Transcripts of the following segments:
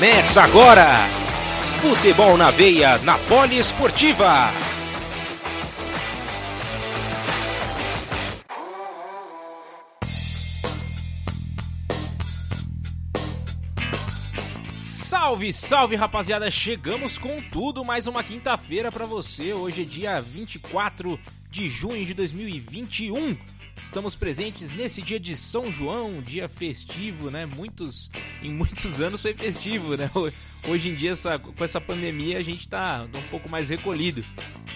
Começa agora! Futebol na veia, na Poliesportiva. Salve, salve rapaziada! Chegamos com tudo, mais uma quinta-feira para você. Hoje é dia 24 de junho de 2021. Estamos presentes nesse dia de São João, dia festivo, né? Muitos, em muitos anos foi festivo, né? Hoje em dia, essa, com essa pandemia, a gente tá um pouco mais recolhido.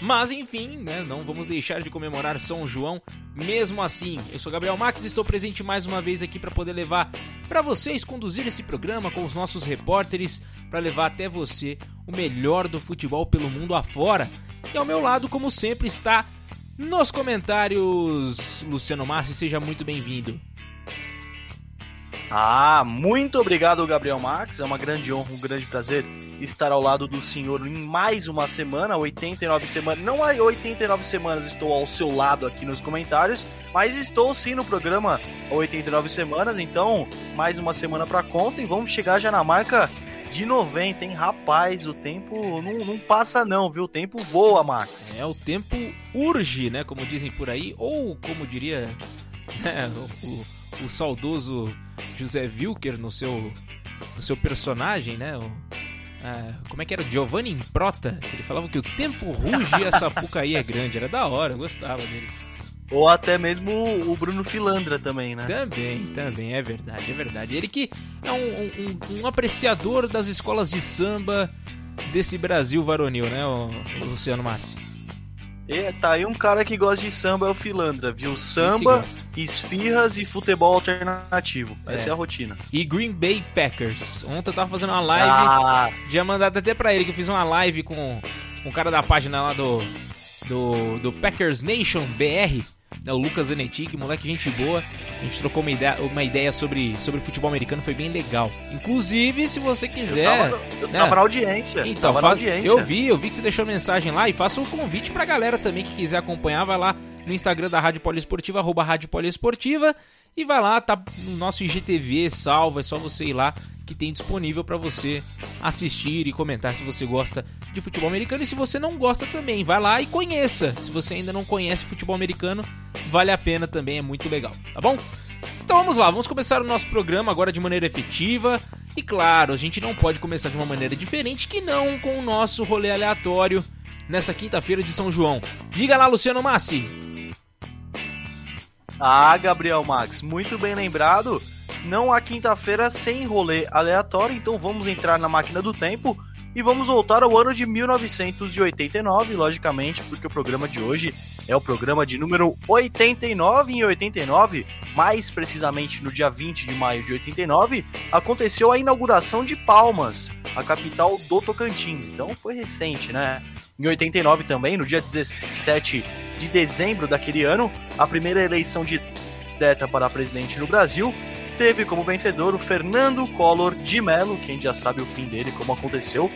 Mas enfim, né? Não vamos deixar de comemorar São João mesmo assim. Eu sou Gabriel Max e estou presente mais uma vez aqui para poder levar para vocês, conduzir esse programa com os nossos repórteres, para levar até você o melhor do futebol pelo mundo afora. E ao meu lado, como sempre, está nos comentários, Luciano Massi, seja muito bem-vindo. Ah, muito obrigado, Gabriel Max. É uma grande honra, um grande prazer estar ao lado do senhor em mais uma semana, 89 semanas. Não há 89 semanas estou ao seu lado aqui nos comentários, mas estou sim no programa 89 semanas, então mais uma semana para conta e vamos chegar já na marca de 90, hein? Rapaz, o tempo não, não passa não, viu? O tempo voa, Max. É, o tempo urge, né? Como dizem por aí, ou como diria né, o, o, saudoso José Wilker no seu, no seu personagem, né? O, é, como é que era? Giovanni Improta. Ele falava que o tempo ruge e a Sapucaí é grande. Era da hora, eu gostava dele. Ou até mesmo o Bruno Filandra também, né? Também, também, é verdade, é verdade. Ele que é um, um, um apreciador das escolas de samba desse Brasil varonil, né, o, o Luciano Massi? É, tá aí um cara que gosta de samba é o Filandra, viu? Samba, esfirras e futebol alternativo. Essa é. é a rotina. E Green Bay Packers. Ontem eu tava fazendo uma live. Ah. Já mandado até pra ele que eu fiz uma live com, com o cara da página lá do, do, do Packers Nation BR né, o Lucas Zanetti, moleque gente boa. A gente trocou uma ideia, uma ideia sobre, sobre futebol americano, foi bem legal. Inclusive, se você quiser. Eu tava, eu né? tava na audiência. Então, tava na audiência. eu vi, eu vi que você deixou mensagem lá e faça um convite pra galera também que quiser acompanhar, vai lá no Instagram da Rádio Poliesportiva, arroba Rádio Poliesportiva. E vai lá, tá no nosso IGTV salvo, é só você ir lá que tem disponível para você assistir e comentar se você gosta de futebol americano e se você não gosta também, vai lá e conheça. Se você ainda não conhece futebol americano, vale a pena também, é muito legal, tá bom? Então vamos lá, vamos começar o nosso programa agora de maneira efetiva. E claro, a gente não pode começar de uma maneira diferente que não com o nosso rolê aleatório nessa quinta-feira de São João. Diga lá, Luciano Massi. Ah, Gabriel Max, muito bem lembrado. Não há quinta-feira sem rolê aleatório, então vamos entrar na máquina do tempo e vamos voltar ao ano de 1989, logicamente, porque o programa de hoje é o programa de número 89 em 89, mais precisamente no dia 20 de maio de 89, aconteceu a inauguração de Palmas, a capital do Tocantins. Então foi recente, né? Em 89 também, no dia 17 de dezembro daquele ano, a primeira eleição direta para presidente no Brasil teve como vencedor o Fernando Collor de Mello, quem já sabe o fim dele, como aconteceu.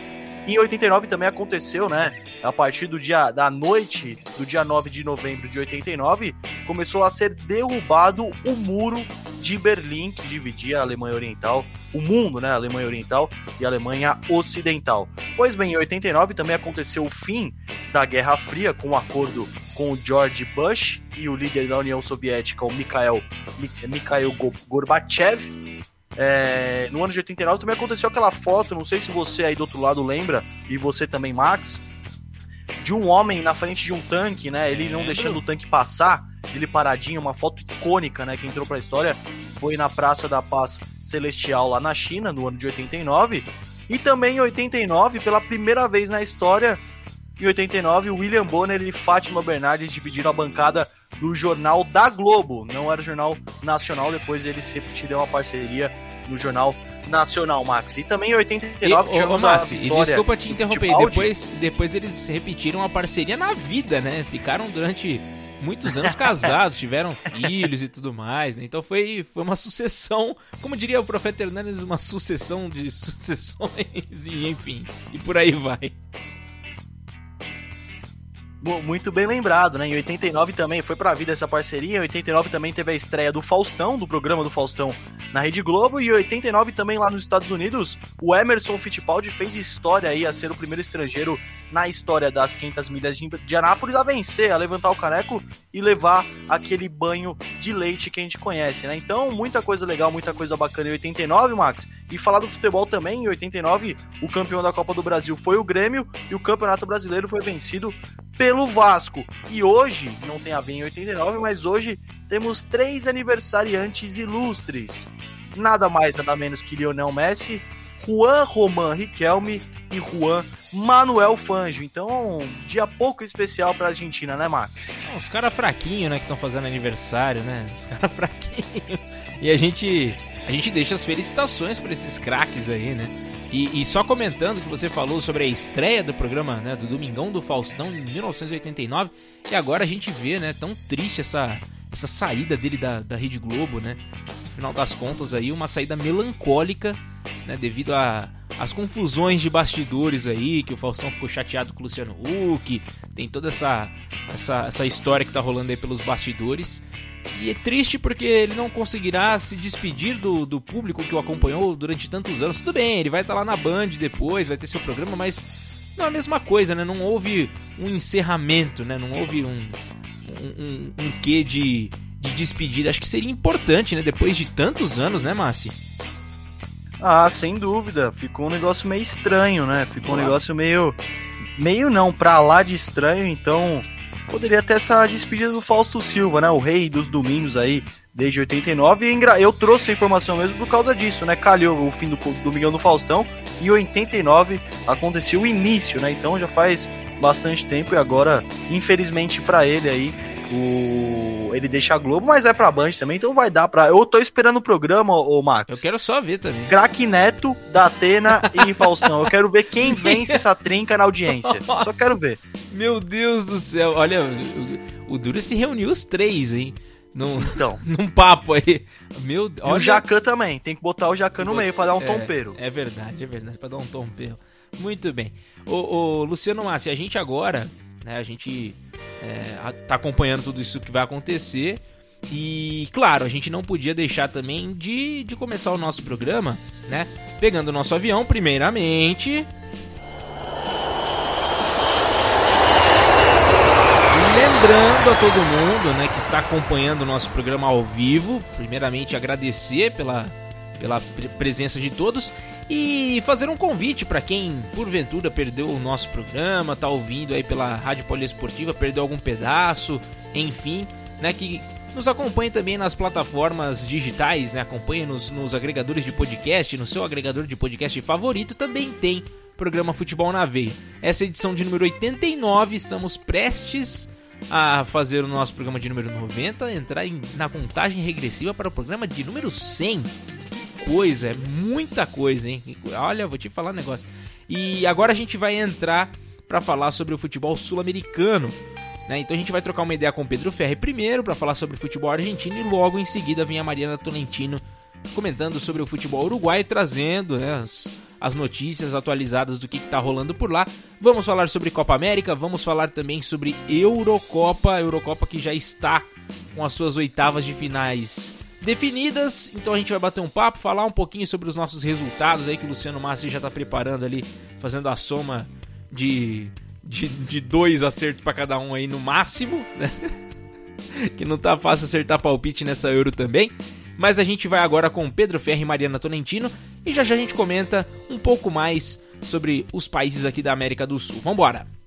Em 89 também aconteceu, né? A partir do dia da noite do dia 9 de novembro de 89, começou a ser derrubado o muro de Berlim que dividia a Alemanha Oriental, o mundo, né? A Alemanha Oriental e a Alemanha Ocidental. Pois bem, em 89 também aconteceu o fim da Guerra Fria com o um acordo com o George Bush e o líder da União Soviética, o Mikhail, Mikhail Gorbachev. É, no ano de 89 também aconteceu aquela foto, não sei se você aí do outro lado lembra, e você também, Max, de um homem na frente de um tanque, né? Ele não deixando o tanque passar, ele paradinho, uma foto icônica, né? Que entrou pra história. Foi na Praça da Paz Celestial lá na China, no ano de 89. E também em 89, pela primeira vez na história, em 89, William Bonner e Fátima Bernardes dividiram a bancada do Jornal da Globo. Não era o Jornal Nacional, depois eles tiveram uma parceria no Jornal Nacional, Max. E também em 89 e, tivemos ô, Massi, e desculpa te interromper, depois, depois eles repetiram a parceria na vida, né? Ficaram durante muitos anos casados, tiveram filhos e tudo mais, né? Então foi, foi uma sucessão, como diria o profeta Hernandes, uma sucessão de sucessões e enfim, e por aí vai. Muito bem lembrado, né? Em 89 também foi pra vida essa parceria. Em 89 também teve a estreia do Faustão, do programa do Faustão na Rede Globo. E em 89 também lá nos Estados Unidos, o Emerson Fittipaldi fez história aí a ser o primeiro estrangeiro na história das 500 milhas de Anápolis a vencer, a levantar o caneco e levar aquele banho de leite que a gente conhece, né? Então, muita coisa legal, muita coisa bacana em 89, Max. E falar do futebol também, em 89, o campeão da Copa do Brasil foi o Grêmio e o Campeonato Brasileiro foi vencido pelo Vasco. E hoje, não tem a ver em 89, mas hoje temos três aniversariantes ilustres. Nada mais, nada menos que Lionel Messi, Juan Roman Riquelme e Juan Manuel Fangio. Então, dia pouco especial pra Argentina, né, Max? Os caras fraquinhos, né, que estão fazendo aniversário, né? Os caras fraquinhos. E a gente, a gente deixa as felicitações para esses craques aí, né? E, e, só comentando que você falou sobre a estreia do programa, né, do Domingão do Faustão em 1989, e agora a gente vê, né, tão triste essa, essa saída dele da, da Rede Globo, né? No final das contas aí, uma saída melancólica, né, devido a as confusões de bastidores aí, que o Faustão ficou chateado com o Luciano Huck, tem toda essa, essa, essa história que tá rolando aí pelos bastidores. E é triste porque ele não conseguirá se despedir do, do público que o acompanhou durante tantos anos. Tudo bem, ele vai estar tá lá na Band depois, vai ter seu programa, mas não é a mesma coisa, né? Não houve um encerramento, né? Não houve um, um, um, um quê de, de despedida. Acho que seria importante, né? Depois de tantos anos, né, Massi? Ah, sem dúvida. Ficou um negócio meio estranho, né? Ficou um negócio meio. Meio não, pra lá de estranho, então. Poderia ter essa despedida do Fausto Silva, né? O rei dos domingos aí, desde 89. E eu trouxe a informação mesmo por causa disso, né? Calhou o fim do Domingão do Faustão. E em 89 aconteceu o início, né? Então já faz bastante tempo e agora, infelizmente para ele aí, o ele deixa a Globo, mas é pra Band também, então vai dar pra. Eu tô esperando o programa, ô Max. Eu quero só ver também. Craque Neto, da Atena e Faustão. Eu quero ver quem vence essa trinca na audiência. Nossa. Só quero ver. Meu Deus do céu. Olha, o, o Dura se reuniu os três, hein? Num, então. num papo aí. Meu. E o Jacan também. Tem que botar o Jacan no meio pra dar um é, tompeiro. É verdade, é verdade. Pra dar um tompeiro. Muito bem. Ô, ô Luciano Massi, a gente agora, né, a gente é, tá acompanhando tudo isso que vai acontecer. E claro, a gente não podia deixar também de, de começar o nosso programa, né? Pegando o nosso avião, primeiramente. Lembrando a todo mundo né, que está acompanhando o nosso programa ao vivo, primeiramente agradecer pela, pela presença de todos e fazer um convite para quem porventura perdeu o nosso programa, tá ouvindo aí pela Rádio Poliesportiva, perdeu algum pedaço, enfim, né, que nos acompanhe também nas plataformas digitais, né? Acompanhe nos, nos agregadores de podcast, no seu agregador de podcast favorito também tem programa Futebol na Veia. Essa é a edição de número 89, estamos prestes a fazer o nosso programa de número 90, entrar em, na contagem regressiva para o programa de número 100 coisa, é muita coisa, hein? Olha, vou te falar um negócio. E agora a gente vai entrar para falar sobre o futebol sul-americano. Né? Então a gente vai trocar uma ideia com o Pedro Ferri primeiro para falar sobre o futebol argentino e logo em seguida vem a Mariana Tolentino comentando sobre o futebol uruguaio, trazendo né, as, as notícias atualizadas do que está rolando por lá. Vamos falar sobre Copa América, vamos falar também sobre Eurocopa, Eurocopa que já está com as suas oitavas de finais definidas. Então a gente vai bater um papo, falar um pouquinho sobre os nossos resultados aí que o Luciano Massi já está preparando ali, fazendo a soma de, de, de dois acertos para cada um aí no máximo, né? que não tá fácil acertar palpite nessa Euro também. Mas a gente vai agora com Pedro Ferri e Mariana Tolentino e já já a gente comenta um pouco mais sobre os países aqui da América do Sul. Vambora! A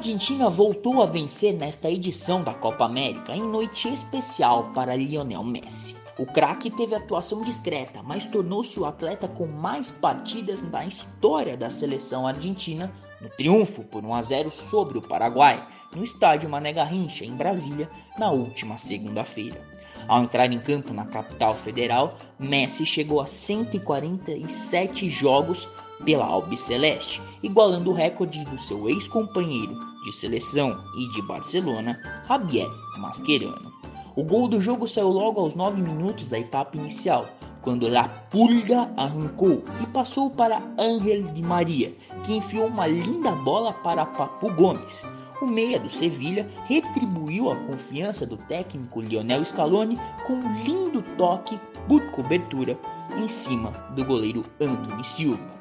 Argentina voltou a vencer nesta edição da Copa América em noite especial para Lionel Messi. O craque teve atuação discreta, mas tornou-se o atleta com mais partidas na história da seleção argentina no triunfo por 1 a 0 sobre o Paraguai, no estádio Mané Garrincha, em Brasília, na última segunda-feira. Ao entrar em campo na capital federal, Messi chegou a 147 jogos pela Albiceleste, igualando o recorde do seu ex-companheiro de seleção e de Barcelona, Javier Mascherano. O gol do jogo saiu logo aos 9 minutos da etapa inicial, quando La Pulga arrancou e passou para Ángel Di Maria, que enfiou uma linda bola para Papu Gomes. O meia do Sevilha retribuiu a confiança do técnico Lionel Scaloni com um lindo toque por cobertura em cima do goleiro Anthony Silva.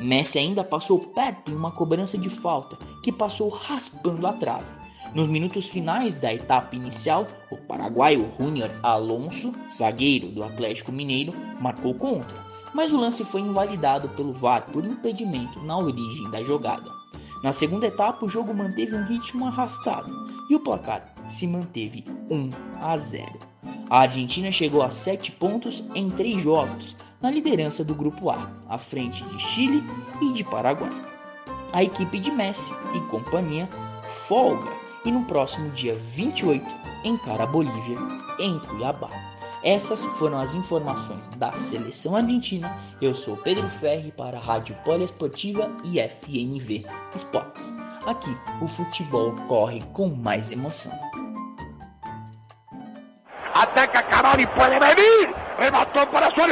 Messi ainda passou perto em uma cobrança de falta que passou raspando a trave. Nos minutos finais da etapa inicial, o paraguaio Junior Alonso, zagueiro do Atlético Mineiro, marcou contra, mas o lance foi invalidado pelo VAR por impedimento na origem da jogada. Na segunda etapa, o jogo manteve um ritmo arrastado e o placar se manteve 1 a 0. A Argentina chegou a 7 pontos em 3 jogos, na liderança do grupo A, à frente de Chile e de Paraguai. A equipe de Messi e companhia folga e no próximo dia 28 encara a Bolívia em Cuiabá. Essas foram as informações da seleção argentina. Eu sou Pedro Ferri para a Rádio Poliesportiva e FNV Esportes. Aqui o futebol corre com mais emoção. Ataca Cavani, pode venir. Remató para. ¡Gol!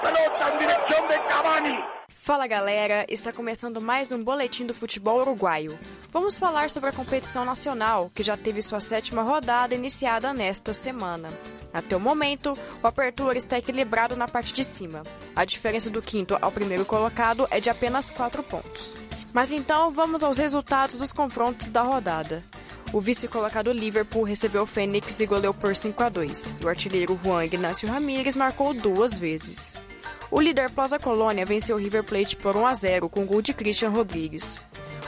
pelota em direção de Cavani. Fala galera, está começando mais um boletim do futebol uruguaio. Vamos falar sobre a competição nacional, que já teve sua sétima rodada iniciada nesta semana. Até o momento, o Apertura está equilibrado na parte de cima. A diferença do quinto ao primeiro colocado é de apenas 4 pontos. Mas então vamos aos resultados dos confrontos da rodada. O vice-colocado Liverpool recebeu o Fênix e goleou por 5 a 2. E o artilheiro Juan Ignacio Ramírez marcou duas vezes. O líder Plaza Colônia venceu o River Plate por 1 a 0 com gol de Christian Rodrigues.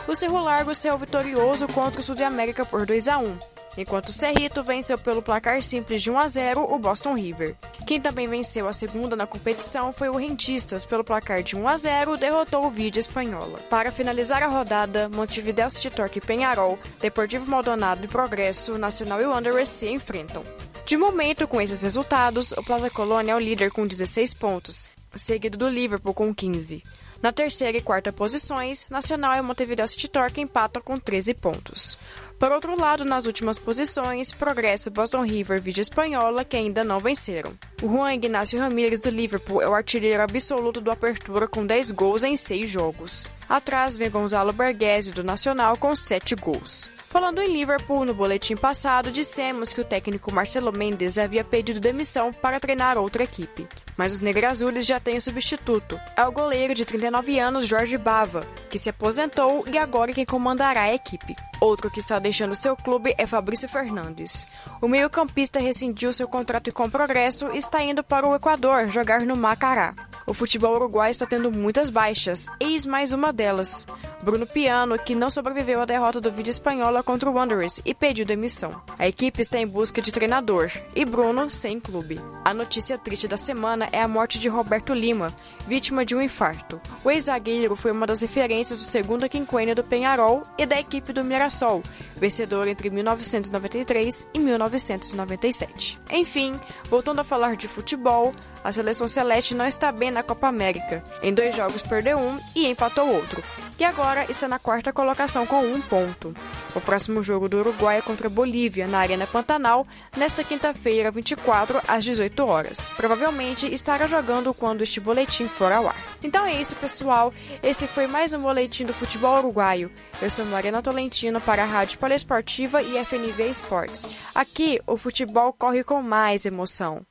O Cerro Largo saiu vitorioso contra o Sul de América por 2 a 1, enquanto o Cerrito venceu pelo placar simples de 1 a 0 o Boston River. Quem também venceu a segunda na competição foi o Rentistas, pelo placar de 1 a 0 derrotou o Vídeo Espanhola. Para finalizar a rodada, Montevideo City Torque e Penharol, Deportivo Maldonado e Progresso, Nacional e Wanderers se enfrentam. De momento, com esses resultados, o Plaza Colônia é o líder com 16 pontos, seguido do Liverpool com 15. Na terceira e quarta posições, Nacional e Montevideo City Torque empatam com 13 pontos. Por outro lado, nas últimas posições, Progresso, Boston River e Vídeo Espanhola, que ainda não venceram. O Juan Ignacio Ramírez do Liverpool é o artilheiro absoluto do Apertura com 10 gols em 6 jogos. Atrás vem Gonzalo Berghese do Nacional com 7 gols. Falando em Liverpool, no boletim passado dissemos que o técnico Marcelo Mendes havia pedido demissão para treinar outra equipe. Mas os negrazules já têm o substituto. É o goleiro de 39 anos Jorge Bava, que se aposentou e agora quem comandará a equipe. Outro que está deixando seu clube é Fabrício Fernandes. O meio-campista rescindiu seu contrato com progresso e está indo para o Equador jogar no Macará. O futebol uruguai está tendo muitas baixas, eis mais uma delas. Bruno Piano, que não sobreviveu à derrota do vídeo espanhola contra o Wanderers e pediu demissão. A equipe está em busca de treinador e Bruno sem clube. A notícia triste da semana é a morte de Roberto Lima, vítima de um infarto. O ex-zagueiro foi uma das referências do segundo quinquênio do Penharol e da equipe do Mirassol, vencedor entre 1993 e 1997. Enfim, voltando a falar de futebol, a seleção celeste não está bem na Copa América. Em dois jogos perdeu um e empatou outro. E agora está na quarta colocação com um ponto. O próximo jogo do Uruguai é contra a Bolívia, na Arena Pantanal, nesta quinta-feira, 24, às 18 horas. Provavelmente estará jogando quando este boletim for ao ar. Então é isso, pessoal. Esse foi mais um boletim do futebol uruguaio. Eu sou Mariana Tolentino para a Rádio Poliesportiva e FNV Esportes. Aqui, o futebol corre com mais emoção.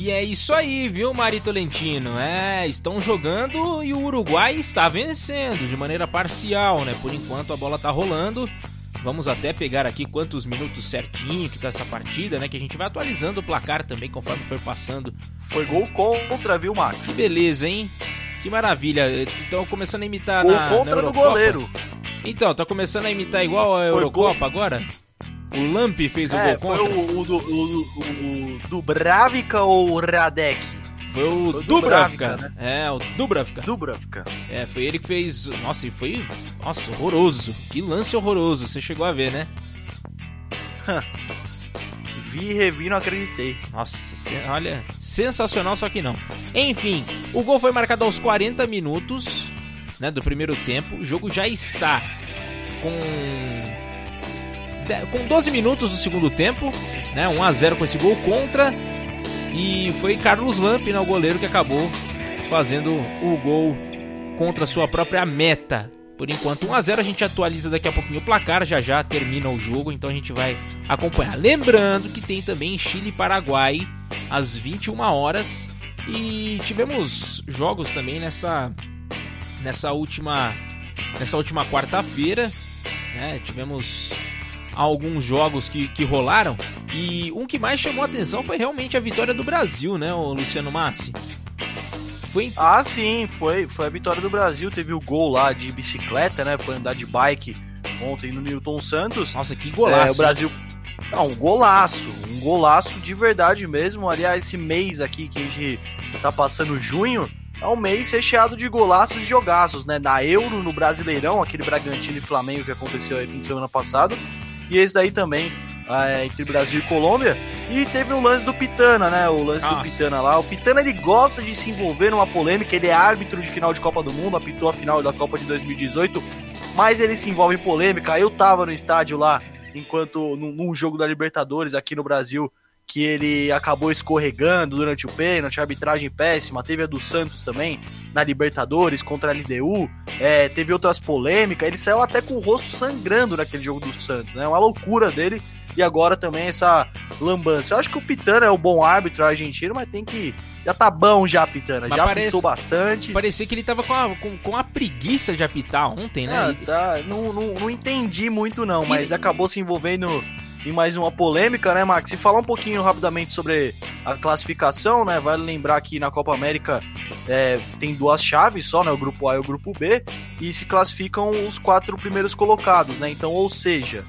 E é isso aí, viu, Marito Lentino? É, estão jogando e o Uruguai está vencendo de maneira parcial, né? Por enquanto a bola tá rolando. Vamos até pegar aqui quantos minutos certinho que tá essa partida, né? Que a gente vai atualizando o placar também conforme for passando. Foi gol contra, viu, Max? Que beleza, hein? Que maravilha. Estão começando a imitar gol na, contra na do goleiro. Então, tá começando a imitar igual a Eurocopa gol... agora? O Lamp fez o é, gol contra? Foi o, o, o, o Dubravka ou o Radek? Foi o, foi o Dubravka, né? É, o Dubravka. Dubravka. É, foi ele que fez. Nossa, e foi. Nossa, horroroso. Que lance horroroso. Você chegou a ver, né? Vi e revi não acreditei. Nossa, olha, sensacional, só que não. Enfim, o gol foi marcado aos 40 minutos né, do primeiro tempo. O jogo já está com com 12 minutos do segundo tempo, né, 1 a 0 com esse gol contra. E foi Carlos Lamp, né, o goleiro, que acabou fazendo o gol contra sua própria meta. Por enquanto 1 a 0 a gente atualiza daqui a pouquinho o placar, já já termina o jogo, então a gente vai acompanhar. Lembrando que tem também Chile e Paraguai às 21 horas e tivemos jogos também nessa nessa última nessa última quarta-feira, né? Tivemos alguns jogos que, que rolaram e um que mais chamou a atenção foi realmente a vitória do Brasil, né, o Luciano Massi? Foi... Ah, sim, foi, foi a vitória do Brasil. Teve o gol lá de bicicleta, né? Foi andar de bike ontem no Newton Santos. Nossa, que golaço. É, o Brasil. Não, um golaço. Um golaço de verdade mesmo. Aliás, esse mês aqui que a gente tá passando junho. É um mês recheado de golaços e jogaços, né? Na Euro, no Brasileirão, aquele Bragantino e Flamengo que aconteceu aí fim de semana passado. E esse daí também, é, entre Brasil e Colômbia. E teve o lance do Pitana, né? O lance Nossa. do Pitana lá. O Pitana ele gosta de se envolver numa polêmica. Ele é árbitro de final de Copa do Mundo, apitou a final da Copa de 2018, mas ele se envolve em polêmica. Eu tava no estádio lá, enquanto num, num jogo da Libertadores aqui no Brasil, que ele acabou escorregando durante o pênalti, arbitragem péssima. Teve a do Santos também, na Libertadores, contra a LDU. É, teve outras polêmicas. Ele saiu até com o rosto sangrando naquele jogo do Santos, né? Uma loucura dele. E agora também essa lambança. Eu acho que o Pitana é o bom árbitro argentino, mas tem que. Já tá bom já, Pitana. Mas já parece, apitou bastante. Parecia que ele tava com a, com, com a preguiça de apitar ontem, né? Ah, tá, não, não, não entendi muito, não, mas acabou se envolvendo em mais uma polêmica, né, Max? E falar um pouquinho rapidamente sobre a classificação, né? Vale lembrar que na Copa América é, tem duas chaves só, né? O grupo A e o grupo B, e se classificam os quatro primeiros colocados, né? Então, ou seja,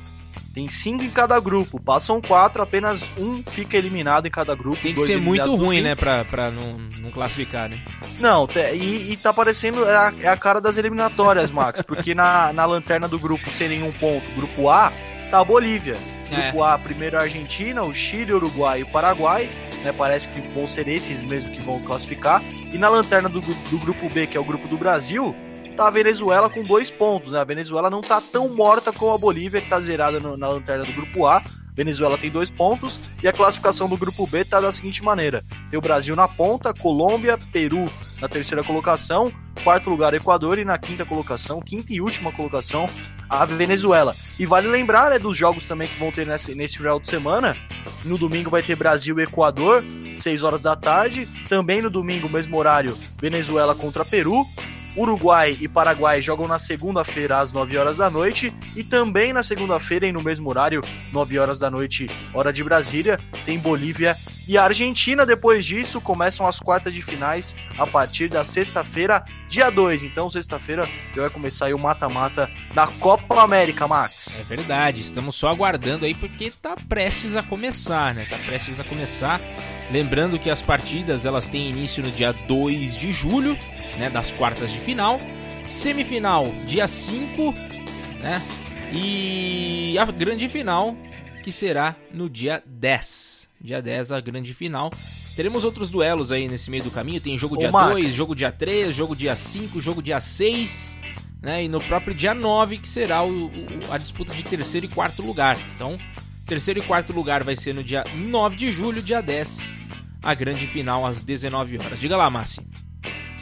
tem cinco em cada grupo, passam quatro, apenas um fica eliminado em cada grupo. Tem que ser muito ruim, né, pra, pra não, não classificar, né? Não, e, e tá parecendo é a, é a cara das eliminatórias, Max, porque na, na lanterna do grupo sem nenhum ponto, grupo A, tá a Bolívia. Grupo é. A, primeiro a Argentina, o Chile, o Uruguai e o Paraguai. Né, parece que vão ser esses mesmo que vão classificar. E na lanterna do, do grupo B, que é o grupo do Brasil, tá a Venezuela com dois pontos. Né? A Venezuela não tá tão morta como a Bolívia, que tá zerada no, na lanterna do grupo A. Venezuela tem dois pontos e a classificação do grupo B está da seguinte maneira: tem o Brasil na ponta, Colômbia, Peru na terceira colocação, quarto lugar Equador e na quinta colocação, quinta e última colocação, a Venezuela. E vale lembrar né, dos jogos também que vão ter nesse, nesse final de semana. No domingo vai ter Brasil e Equador, 6 horas da tarde. Também no domingo, mesmo horário, Venezuela contra Peru. Uruguai e Paraguai jogam na segunda-feira às 9 horas da noite e também na segunda-feira e no mesmo horário, 9 horas da noite, hora de Brasília, tem Bolívia e Argentina. Depois disso, começam as quartas de finais a partir da sexta-feira, dia 2. Então, sexta-feira já vai começar o mata-mata da Copa América, Max. É verdade, estamos só aguardando aí porque está prestes a começar, né? Tá prestes a começar. Lembrando que as partidas elas têm início no dia 2 de julho né, das quartas de final. Semifinal, dia 5, né? E a grande final, que será no dia 10. Dia 10, a grande final. Teremos outros duelos aí nesse meio do caminho. Tem jogo Ô, dia 2, jogo dia 3, jogo dia 5, jogo dia 6. Né, e no próprio dia 9, que será o, o, a disputa de terceiro e quarto lugar. Então, terceiro e quarto lugar vai ser no dia 9 de julho, dia 10, a grande final às 19 horas. Diga lá, Massi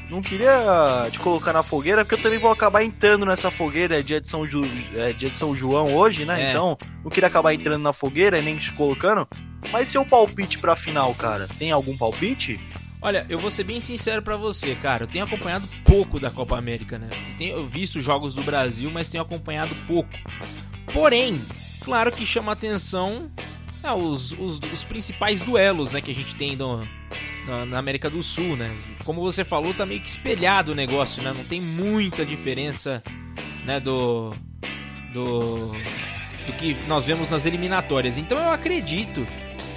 não queria te colocar na fogueira, porque eu também vou acabar entrando nessa fogueira, é dia de São, Ju, é dia de São João hoje, né? É. Então, não queria acabar entrando na fogueira e nem te colocando. Mas seu palpite pra final, cara, tem algum palpite? Olha, eu vou ser bem sincero para você, cara. Eu tenho acompanhado pouco da Copa América, né? Tenho visto jogos do Brasil, mas tenho acompanhado pouco. Porém, claro que chama atenção é, os, os, os, principais duelos né, que a gente tem no, na, América do Sul, né? Como você falou, tá meio que espelhado o negócio, né? Não tem muita diferença, né, do do do que nós vemos nas eliminatórias. Então eu acredito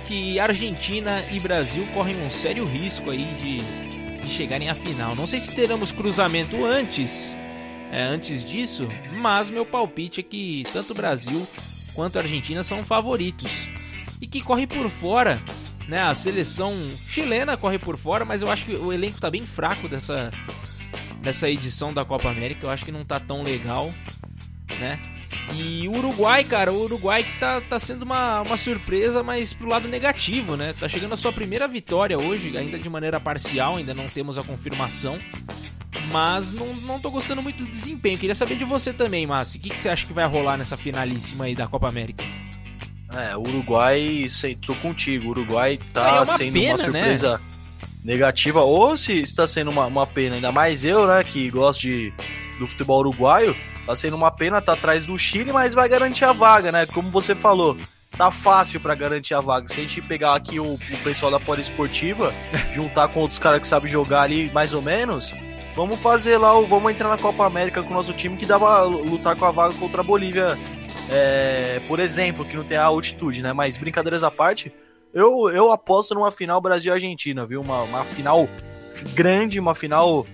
que Argentina e Brasil correm um sério risco aí de, de chegarem à final. Não sei se teremos cruzamento antes, é, antes disso, mas meu palpite é que tanto Brasil quanto Argentina são favoritos e que corre por fora. Né, a seleção chilena corre por fora, mas eu acho que o elenco tá bem fraco dessa, dessa edição da Copa América. Eu acho que não tá tão legal, né? E o Uruguai, cara, o Uruguai que tá, tá sendo uma, uma surpresa, mas pro lado negativo, né? Tá chegando a sua primeira vitória hoje, ainda de maneira parcial, ainda não temos a confirmação. Mas não, não tô gostando muito do desempenho. Queria saber de você também, Márcio. O que, que você acha que vai rolar nessa finalíssima aí da Copa América? É, o Uruguai, sei, tô contigo. O Uruguai tá é sendo pena, uma né? surpresa né? negativa. Ou se está sendo uma, uma pena, ainda mais eu, né, que gosto de, do futebol uruguaio, tá sendo uma pena, tá atrás do Chile, mas vai garantir a vaga, né? Como você falou, tá fácil para garantir a vaga. Se a gente pegar aqui o, o pessoal da Poliesportiva, juntar com outros caras que sabem jogar ali mais ou menos, Vamos fazer lá, vamos entrar na Copa América com o nosso time que dá pra lutar com a vaga contra a Bolívia, é, por exemplo, que não tem a altitude, né? Mas brincadeiras à parte, eu, eu aposto numa final Brasil-Argentina, viu? Uma, uma final grande, uma final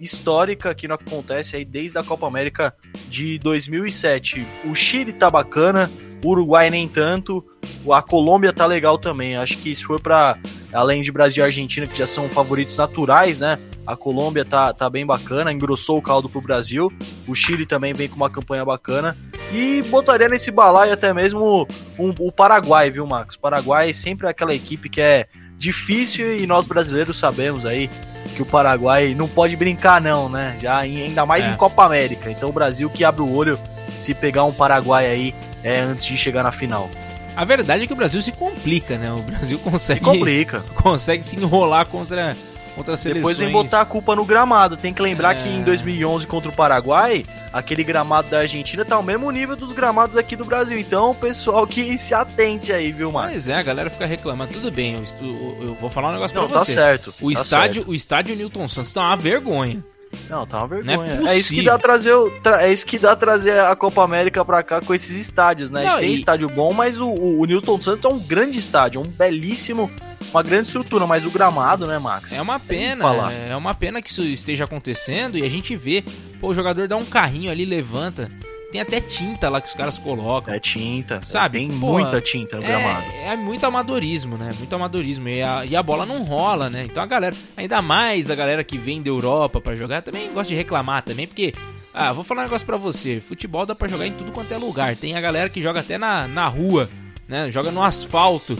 histórica que não acontece aí desde a Copa América de 2007. O Chile tá bacana, o Uruguai nem tanto, a Colômbia tá legal também. Acho que se for para além de Brasil e Argentina, que já são favoritos naturais, né? A Colômbia tá, tá bem bacana, engrossou o caldo pro Brasil. O Chile também vem com uma campanha bacana. E botaria nesse balaio até mesmo um, o Paraguai, viu, Max? O Paraguai sempre é aquela equipe que é difícil e nós brasileiros sabemos aí que o Paraguai não pode brincar, não, né? Já ainda mais é. em Copa América. Então o Brasil que abre o olho se pegar um Paraguai aí é, antes de chegar na final. A verdade é que o Brasil se complica, né? O Brasil consegue. Se complica. Consegue se enrolar contra contra seleções. Depois vem botar a culpa no gramado. Tem que lembrar é... que em 2011 contra o Paraguai, aquele gramado da Argentina tá ao mesmo nível dos gramados aqui do Brasil. Então, o pessoal que se atente aí, viu, Marcos? Pois é, a galera fica reclamando. Tudo bem, eu, eu vou falar um negócio Não, pra você. Tá certo. O tá estádio, certo. o estádio Newton Santos tá uma vergonha. Não, tá uma vergonha. É, é, isso que dá trazer, é isso que dá trazer a Copa América pra cá com esses estádios, né? Não, a gente e... tem estádio bom, mas o, o, o Newton Santos é um grande estádio, um belíssimo uma grande estrutura, mas o gramado, né, Max? É uma pena, é uma pena que isso esteja acontecendo e a gente vê, pô, o jogador dá um carrinho ali, levanta. Tem até tinta lá que os caras colocam. É tinta, sabe? Tem pô, muita tinta no é, gramado. É muito amadorismo, né? Muito amadorismo. E a, e a bola não rola, né? Então a galera, ainda mais a galera que vem da Europa para jogar, também gosta de reclamar também, porque ah, vou falar um negócio pra você. Futebol dá pra jogar em tudo quanto é lugar. Tem a galera que joga até na, na rua, né? Joga no asfalto.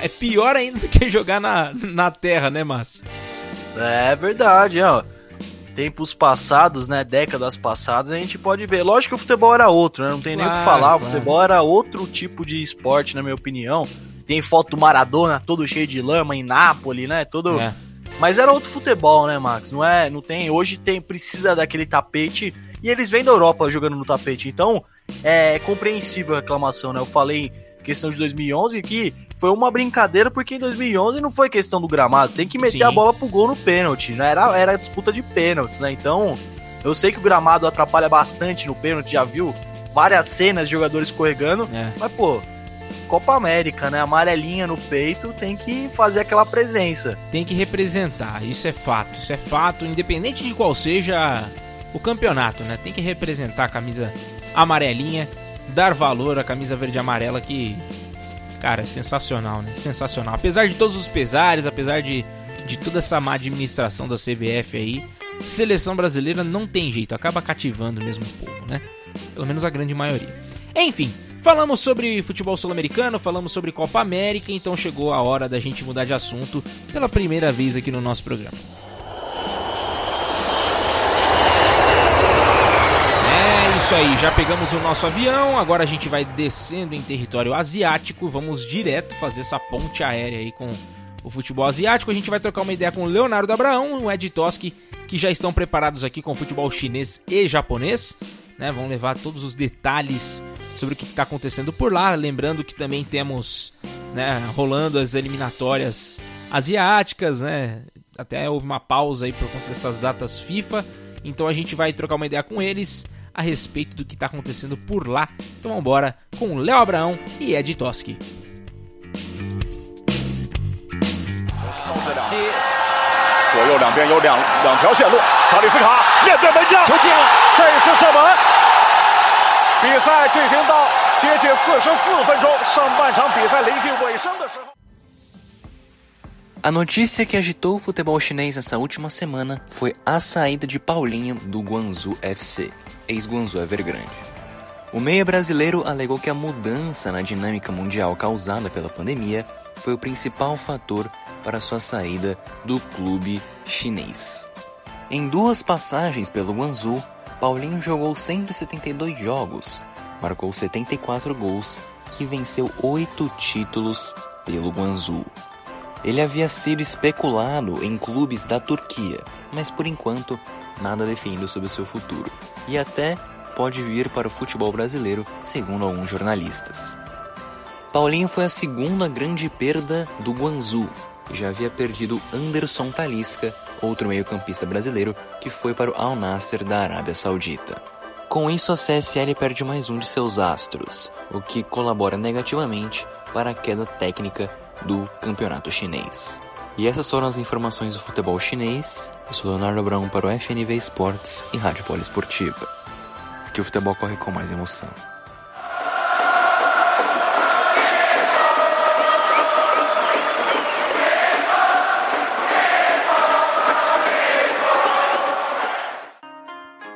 É pior ainda do que jogar na, na terra, né, Márcio? É verdade, ó. Tempos passados, né? Décadas passadas, a gente pode ver. Lógico que o futebol era outro, né? Não tem claro, nem o que falar. O futebol era outro tipo de esporte, na minha opinião. Tem foto do Maradona todo cheio de lama em Nápoles, né? Todo. É. Mas era outro futebol, né, Max? Não é, não tem. Hoje tem precisa daquele tapete e eles vêm da Europa jogando no tapete. Então, é compreensível a reclamação, né? Eu falei questão de 2011 que foi uma brincadeira porque em 2011 não foi questão do gramado, tem que meter Sim. a bola pro gol no pênalti, né? Era, era disputa de pênaltis, né? Então, eu sei que o gramado atrapalha bastante no pênalti, já viu várias cenas de jogadores escorregando, é. mas pô, Copa América, né? Amarelinha no peito, tem que fazer aquela presença. Tem que representar, isso é fato, isso é fato, independente de qual seja o campeonato, né? Tem que representar a camisa amarelinha, dar valor à camisa verde e amarela que Cara, sensacional, né? Sensacional. Apesar de todos os pesares, apesar de, de toda essa má administração da CBF aí, seleção brasileira não tem jeito, acaba cativando mesmo o povo, né? Pelo menos a grande maioria. Enfim, falamos sobre futebol sul-americano, falamos sobre Copa América, então chegou a hora da gente mudar de assunto pela primeira vez aqui no nosso programa. Isso aí, já pegamos o nosso avião, agora a gente vai descendo em território asiático, vamos direto fazer essa ponte aérea aí com o futebol asiático. A gente vai trocar uma ideia com o Leonardo Abraão, o Ed Toski, que já estão preparados aqui com o futebol chinês e japonês. Né, vão levar todos os detalhes sobre o que está acontecendo por lá. Lembrando que também temos né, rolando as eliminatórias asiáticas, né? Até houve uma pausa aí por conta dessas datas FIFA. Então a gente vai trocar uma ideia com eles a respeito do que está acontecendo por lá. Então vamos embora com Léo Abraão e Ed Toski. A notícia que agitou o futebol chinês nessa última semana foi a saída de Paulinho do Guangzhou FC, ex-Guangzhou Evergrande. O meia brasileiro alegou que a mudança na dinâmica mundial causada pela pandemia foi o principal fator para sua saída do clube chinês. Em duas passagens pelo Guangzhou, Paulinho jogou 172 jogos, marcou 74 gols e venceu oito títulos pelo Guangzhou. Ele havia sido especulado em clubes da Turquia, mas por enquanto nada definido sobre seu futuro. E até pode vir para o futebol brasileiro, segundo alguns jornalistas. Paulinho foi a segunda grande perda do Guangzhou, já havia perdido Anderson Talisca, outro meio-campista brasileiro, que foi para o Al Nasser da Arábia Saudita. Com isso, a CSL perde mais um de seus astros, o que colabora negativamente para a queda técnica do campeonato chinês. E essas foram as informações do futebol chinês. Eu sou Leonardo Abrão para o FNV Esportes e Rádio Poliesportiva. Aqui o futebol corre com mais emoção.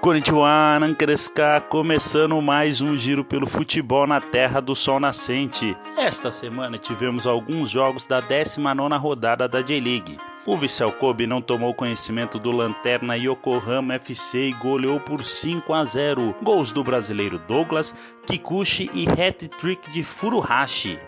Konnichiwa, Nankreska, começando mais um giro pelo futebol na terra do sol nascente. Esta semana tivemos alguns jogos da 19ª rodada da J-League. O Vissel Kobe não tomou conhecimento do Lanterna Yokohama FC e goleou por 5 a 0. Gols do brasileiro Douglas, Kikuchi e hat-trick de Furuhashi.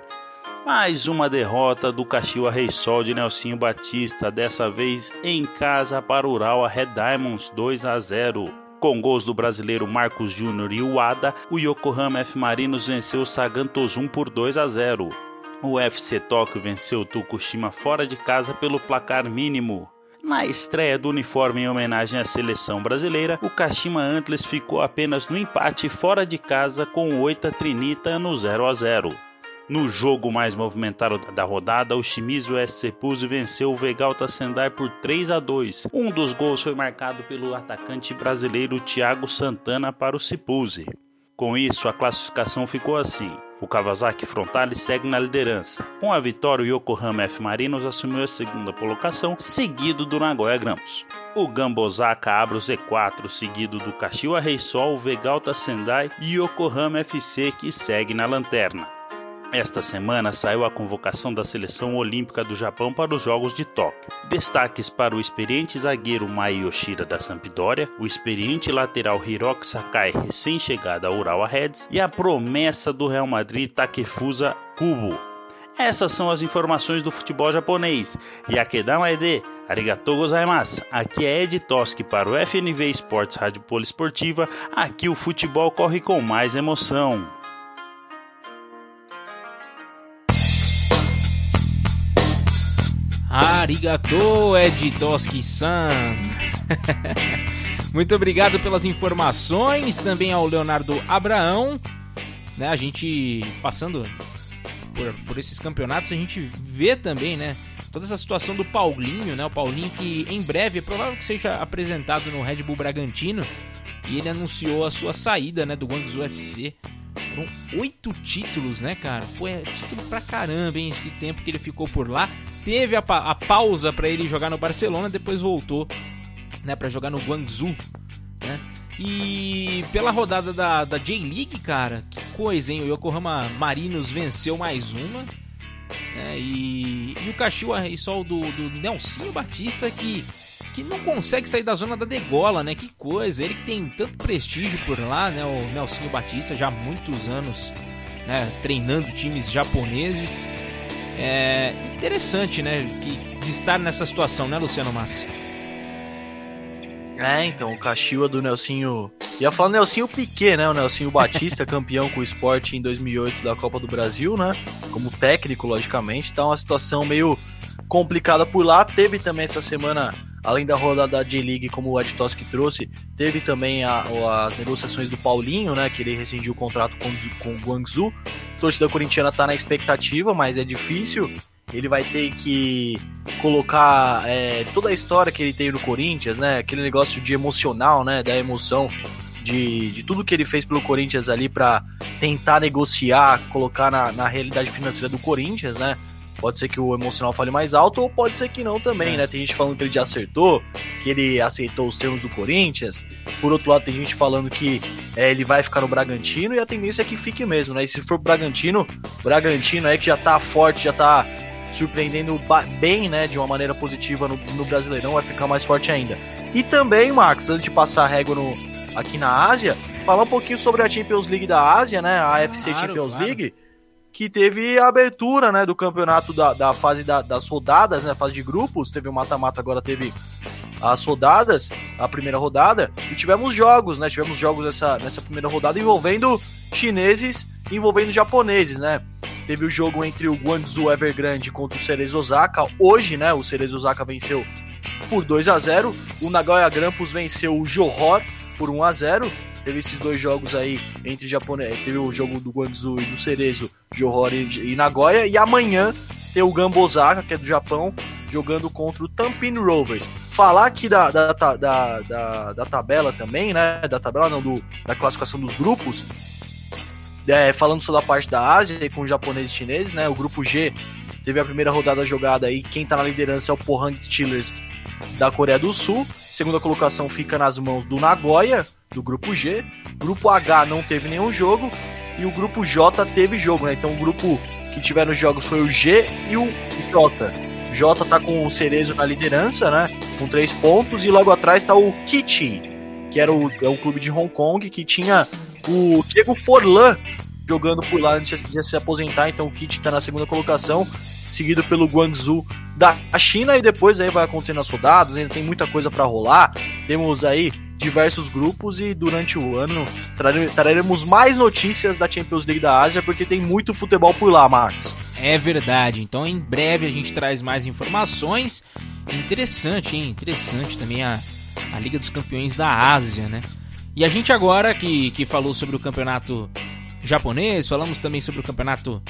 Mais uma derrota do Kashiwa Reysol de Nelsinho Batista, dessa vez em casa para o Urawa Red Diamonds 2 a 0. Com gols do brasileiro Marcos Júnior e Uada, o Yokohama F Marinos venceu o Sagan Tosun por 2 a 0. O FC Tóquio venceu o Tokushima fora de casa pelo placar mínimo. Na estreia do uniforme em homenagem à seleção brasileira, o Kashima Antlers ficou apenas no empate fora de casa com o Oita Trinita no 0 a 0. No jogo mais movimentado da rodada, o Shimizu SC Pulse venceu o Vegalta Sendai por 3 a 2. Um dos gols foi marcado pelo atacante brasileiro Thiago Santana para o Cipulse. Com isso, a classificação ficou assim. O Kawasaki Frontale segue na liderança. Com a vitória, o Yokohama F Marinos assumiu a segunda colocação, seguido do Nagoya Grampus. O Gambosaka abre o Z4, seguido do Kashiwa Reysol, Vegalta Sendai e Yokohama FC, que segue na lanterna. Esta semana saiu a convocação da seleção olímpica do Japão para os Jogos de Tóquio. Destaques para o experiente zagueiro Mai Yoshida da Sampdoria, o experiente lateral Hiroki Sakai, recém-chegado ao Urawa Reds, e a promessa do Real Madrid Takefusa Kubo. Essas são as informações do futebol japonês. Yakedama Ede, arigatou gozaimasu. Aqui é Ed Toski para o FNV Esportes Rádio Poliesportiva. Aqui o futebol corre com mais emoção. Arigato, Ed Toski-san. Muito obrigado pelas informações, também ao Leonardo Abraão. Né, a gente passando por, por esses campeonatos, a gente vê também, né? Toda essa situação do Paulinho, né? O Paulinho que em breve é provável que seja apresentado no Red Bull Bragantino. E ele anunciou a sua saída, né? Do Guangzhou UFC. Foram oito títulos, né, cara? Foi título pra caramba, hein? Esse tempo que ele ficou por lá. Teve a, pa a pausa para ele jogar no Barcelona, depois voltou, né, para jogar no Guangzhou, né? E pela rodada da, da J-League, cara, que coisa, hein? O Yokohama Marinos venceu mais uma. Né? E, e o Kashiwa Reysol do, do Nelsinho Batista que, que não consegue sair da zona da degola, né? Que coisa. Ele que tem tanto prestígio por lá, né? O Nelsinho Batista já há muitos anos né? treinando times japoneses. É interessante, né? Que, de estar nessa situação, né, Luciano Massa? É, então, o Cachiwa do Nelsinho. Ia falar Nelsinho Piquet, né? O Nelsinho Batista, campeão com o esporte em 2008 da Copa do Brasil, né? Como técnico, logicamente. Tá uma situação meio complicada por lá. Teve também essa semana, além da rodada da J-League, como o Ed Toski trouxe, teve também a, as negociações do Paulinho, né? Que ele rescindiu o contrato com, com o Guangzhou. A torcida corintiana tá na expectativa, mas é difícil ele vai ter que colocar é, toda a história que ele tem no Corinthians, né? Aquele negócio de emocional, né? Da emoção de, de tudo que ele fez pelo Corinthians ali para tentar negociar, colocar na, na realidade financeira do Corinthians, né? Pode ser que o emocional fale mais alto, ou pode ser que não também, né? Tem gente falando que ele já acertou, que ele aceitou os termos do Corinthians. Por outro lado, tem gente falando que é, ele vai ficar no Bragantino e a tendência é que fique mesmo, né? E se for Bragantino, Bragantino aí que já tá forte, já tá surpreendendo bem, né, de uma maneira positiva no, no Brasileirão, vai ficar mais forte ainda. E também, Max, antes de passar a régua no, aqui na Ásia, falar um pouquinho sobre a Champions League da Ásia, né, a AFC claro, Champions claro. League, que teve a abertura, né, do campeonato da, da fase da, das rodadas, né, fase de grupos, teve o mata-mata, agora teve as rodadas, a primeira rodada, e tivemos jogos, né, tivemos jogos nessa, nessa primeira rodada envolvendo chineses, envolvendo japoneses, né, Teve o jogo entre o Guangzhou Evergrande contra o Cerezo Osaka. Hoje, né, o Cerezo Osaka venceu por 2 a 0 O Nagoya Grampus venceu o Johor por 1 a 0 Teve esses dois jogos aí entre japonês. Teve o jogo do Guangzhou e do Cerezo, Johor e, e Nagoya. E amanhã tem o Gamba Osaka, que é do Japão, jogando contra o Tampin Rovers. Falar aqui da, da, da, da, da tabela também, né? Da tabela não, do, da classificação dos grupos é, falando sobre a parte da Ásia, com os japoneses e chineses, né? O grupo G teve a primeira rodada jogada aí. Quem tá na liderança é o Pohang Steelers da Coreia do Sul. Segunda colocação fica nas mãos do Nagoya, do grupo G. Grupo H não teve nenhum jogo. E o grupo J teve jogo, né? Então o grupo que tiveram jogos foi o G e o J. J tá com o Cerezo na liderança, né? Com três pontos. E logo atrás tá o Kichi, que era o, é o clube de Hong Kong, que tinha o Diego Forlan jogando por lá antes de se aposentar, então o Kit está na segunda colocação, seguido pelo Guangzhou da China e depois aí vai acontecendo as rodadas, ainda tem muita coisa para rolar. Temos aí diversos grupos e durante o ano traremos mais notícias da Champions League da Ásia porque tem muito futebol por lá, Max. É verdade. Então em breve a gente traz mais informações. Interessante, hein? Interessante também a, a Liga dos Campeões da Ásia, né? E a gente agora que, que falou sobre o campeonato japonês, falamos também sobre o campeonato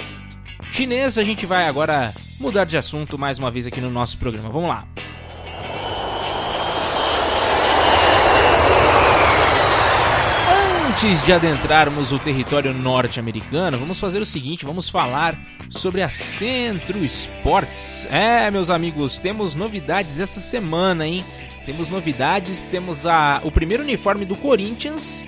chinês, a gente vai agora mudar de assunto mais uma vez aqui no nosso programa. Vamos lá. Antes de adentrarmos o território norte-americano, vamos fazer o seguinte: vamos falar sobre a Centro Sports. É, meus amigos, temos novidades essa semana, hein? Temos novidades, temos a, o primeiro uniforme do Corinthians,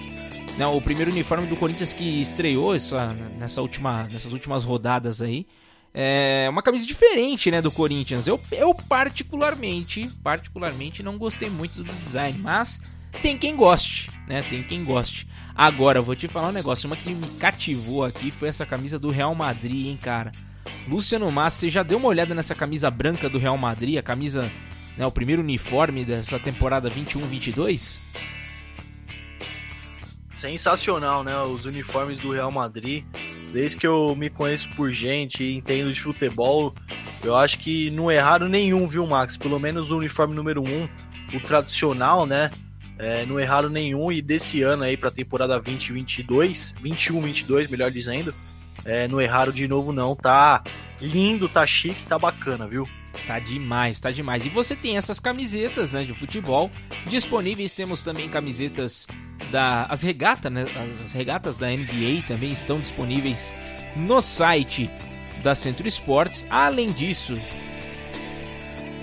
né, o primeiro uniforme do Corinthians que estreou essa, nessa última, nessas últimas rodadas aí. É uma camisa diferente, né, do Corinthians. Eu, eu particularmente, particularmente não gostei muito do design, mas tem quem goste, né? Tem quem goste. Agora, vou te falar um negócio, uma que me cativou aqui foi essa camisa do Real Madrid, hein, cara. Luciano Massa, você já deu uma olhada nessa camisa branca do Real Madrid, a camisa né, o primeiro uniforme dessa temporada 21-22? Sensacional, né? Os uniformes do Real Madrid. Desde que eu me conheço por gente e entendo de futebol, eu acho que não erraram nenhum, viu, Max? Pelo menos o uniforme número 1, um, o tradicional, né? É, não erraram nenhum e desse ano aí para a temporada 2022, 21 22, melhor dizendo, é, não erraram de novo não, tá lindo, tá chique, tá bacana, viu? Tá demais, tá demais. E você tem essas camisetas, né, de futebol disponíveis. Temos também camisetas da as regatas, né, as regatas da NBA também estão disponíveis no site da Centro Esportes. Além disso,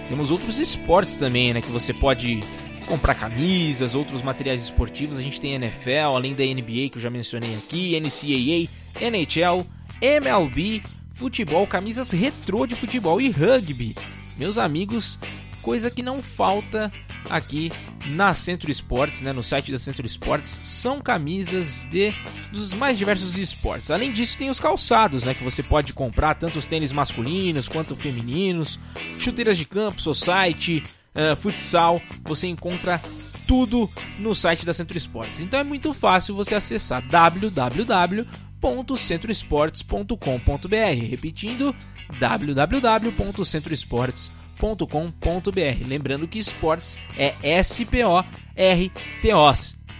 temos outros esportes também, né, que você pode comprar camisas, outros materiais esportivos. A gente tem NFL, além da NBA que eu já mencionei aqui, NCAA, NHL, MLB, futebol, camisas retrô de futebol e rugby. Meus amigos, coisa que não falta aqui na Centro Esportes, né, no site da Centro Esportes, são camisas de dos mais diversos esportes. Além disso, tem os calçados, né, que você pode comprar tanto os tênis masculinos quanto femininos, chuteiras de campo, society, uh, futsal. Você encontra tudo no site da Centro Esportes. Então é muito fácil você acessar www www.centroesportes.com.br. Repetindo, www.centroesportes.com.br. Lembrando que esportes é S-P-O-R-T-O-S.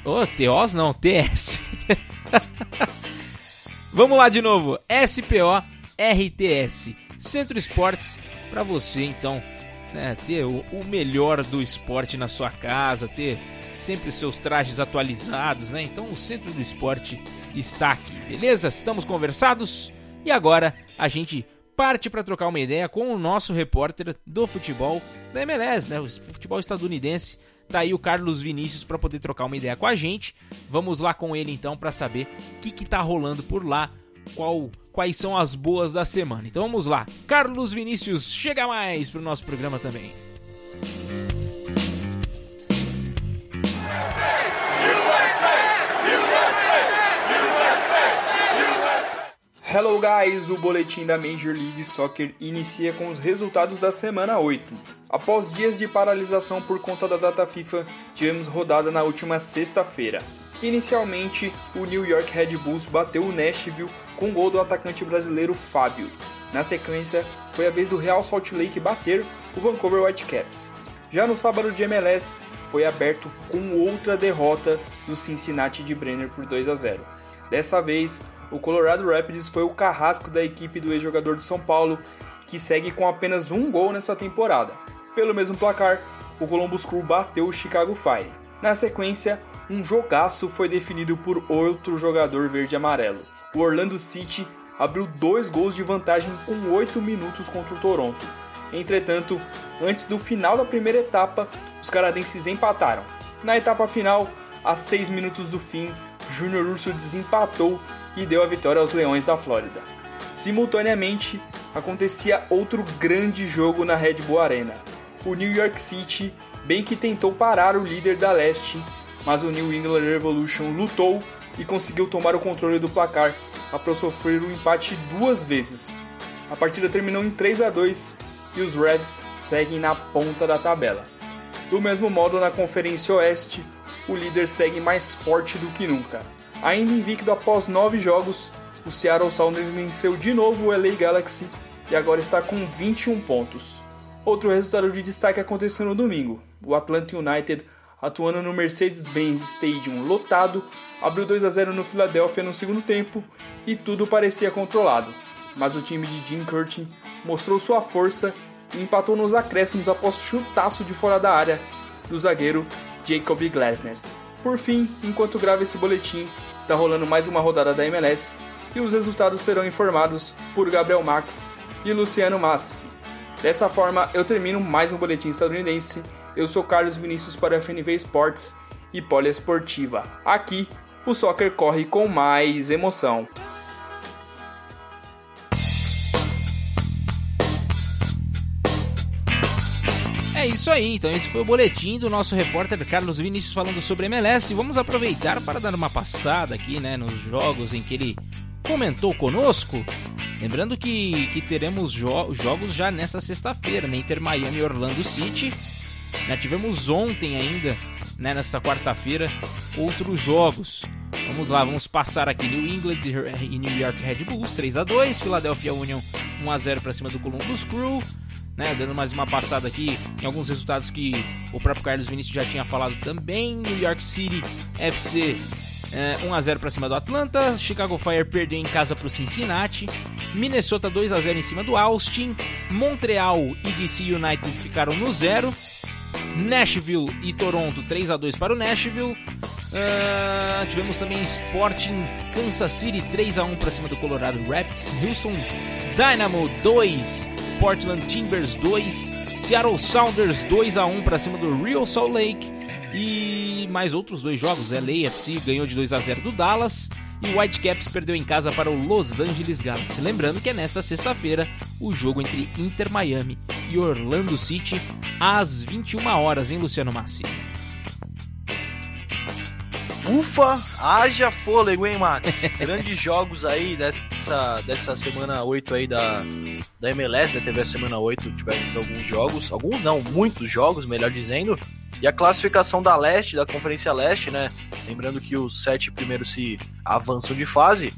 Oh, T-O-S não, T-S. Vamos lá de novo. S-P-O-R-T-S. Centro Esportes para você, então, né, ter o, o melhor do esporte na sua casa, ter sempre seus trajes atualizados, né? Então o Centro do Esporte está aqui, beleza? Estamos conversados e agora a gente parte para trocar uma ideia com o nosso repórter do futebol da MLS, né? O futebol estadunidense. Tá aí o Carlos Vinícius para poder trocar uma ideia com a gente. Vamos lá com ele então para saber o que, que tá rolando por lá, qual, quais são as boas da semana. Então vamos lá. Carlos Vinícius, chega mais pro nosso programa também. Hello guys, o boletim da Major League Soccer inicia com os resultados da semana 8. Após dias de paralisação por conta da data FIFA, tivemos rodada na última sexta-feira. Inicialmente, o New York Red Bulls bateu o Nashville com gol do atacante brasileiro Fábio. Na sequência, foi a vez do Real Salt Lake bater o Vancouver Whitecaps. Já no sábado de MLS, foi aberto com outra derrota do Cincinnati de Brenner por 2 a 0. Dessa vez, o Colorado Rapids foi o carrasco da equipe do ex-jogador de São Paulo, que segue com apenas um gol nessa temporada. Pelo mesmo placar, o Columbus Crew bateu o Chicago Fire. Na sequência, um jogaço foi definido por outro jogador verde-amarelo. O Orlando City abriu dois gols de vantagem com 8 minutos contra o Toronto. Entretanto, antes do final da primeira etapa, os canadenses empataram. Na etapa final, a 6 minutos do fim, Júnior Urso desempatou e deu a vitória aos Leões da Flórida. Simultaneamente, acontecia outro grande jogo na Red Bull Arena. O New York City bem que tentou parar o líder da leste, mas o New England Revolution lutou e conseguiu tomar o controle do placar após sofrer o um empate duas vezes. A partida terminou em 3 a 2 e os Revs seguem na ponta da tabela. Do mesmo modo, na Conferência Oeste, o líder segue mais forte do que nunca. Ainda invicto após nove jogos, o Seattle Sounders venceu de novo o LA Galaxy e agora está com 21 pontos. Outro resultado de destaque aconteceu no domingo. O Atlanta United, atuando no Mercedes-Benz Stadium lotado, abriu 2 a 0 no Philadelphia no segundo tempo e tudo parecia controlado. Mas o time de Jim Curtin mostrou sua força e empatou nos acréscimos após chutaço de fora da área do zagueiro Jacob Glasness. Por fim, enquanto grava esse boletim, está rolando mais uma rodada da MLS e os resultados serão informados por Gabriel Max e Luciano Massi. Dessa forma, eu termino mais um boletim estadunidense. Eu sou Carlos Vinícius para a FNV Esportes e Poliesportiva. Aqui, o soccer corre com mais emoção. É isso aí, então esse foi o boletim do nosso repórter Carlos Vinícius falando sobre MLS. Vamos aproveitar para dar uma passada aqui, né, nos jogos em que ele comentou conosco. Lembrando que, que teremos jo jogos já nessa sexta-feira, né, Inter Miami e Orlando City. Né, tivemos ontem ainda, né, nessa quarta-feira, outros jogos. Vamos lá, vamos passar aqui New England e New York Red Bulls 3 a 2, Philadelphia Union 1 a 0 para cima do Columbus Crew, né, dando mais uma passada aqui em alguns resultados que o próprio Carlos Vinícius já tinha falado também. New York City FC é, 1 a 0 para cima do Atlanta, Chicago Fire perdeu em casa para o Cincinnati, Minnesota 2 a 0 em cima do Austin, Montreal e DC United ficaram no zero. Nashville e Toronto 3 a 2 para o Nashville. Uh, tivemos também Sporting Kansas City 3 a 1 para cima do Colorado Rapids, Houston Dynamo 2, Portland Timbers 2, Seattle Sounders 2 a 1 para cima do Real Salt Lake e mais outros dois jogos. LAFC ganhou de 2 a 0 do Dallas e o Whitecaps perdeu em casa para o Los Angeles Galaxy. Lembrando que é nesta sexta-feira o jogo entre Inter Miami e Orlando City às 21 horas, em Luciano Massi? Ufa, haja fôlego, hein, Max? Grandes jogos aí dessa, dessa semana 8 aí da, da MLS, né? Teve a semana 8, tivemos alguns jogos, alguns não, muitos jogos, melhor dizendo. E a classificação da leste, da Conferência Leste, né? Lembrando que os sete primeiros se avançam de fase.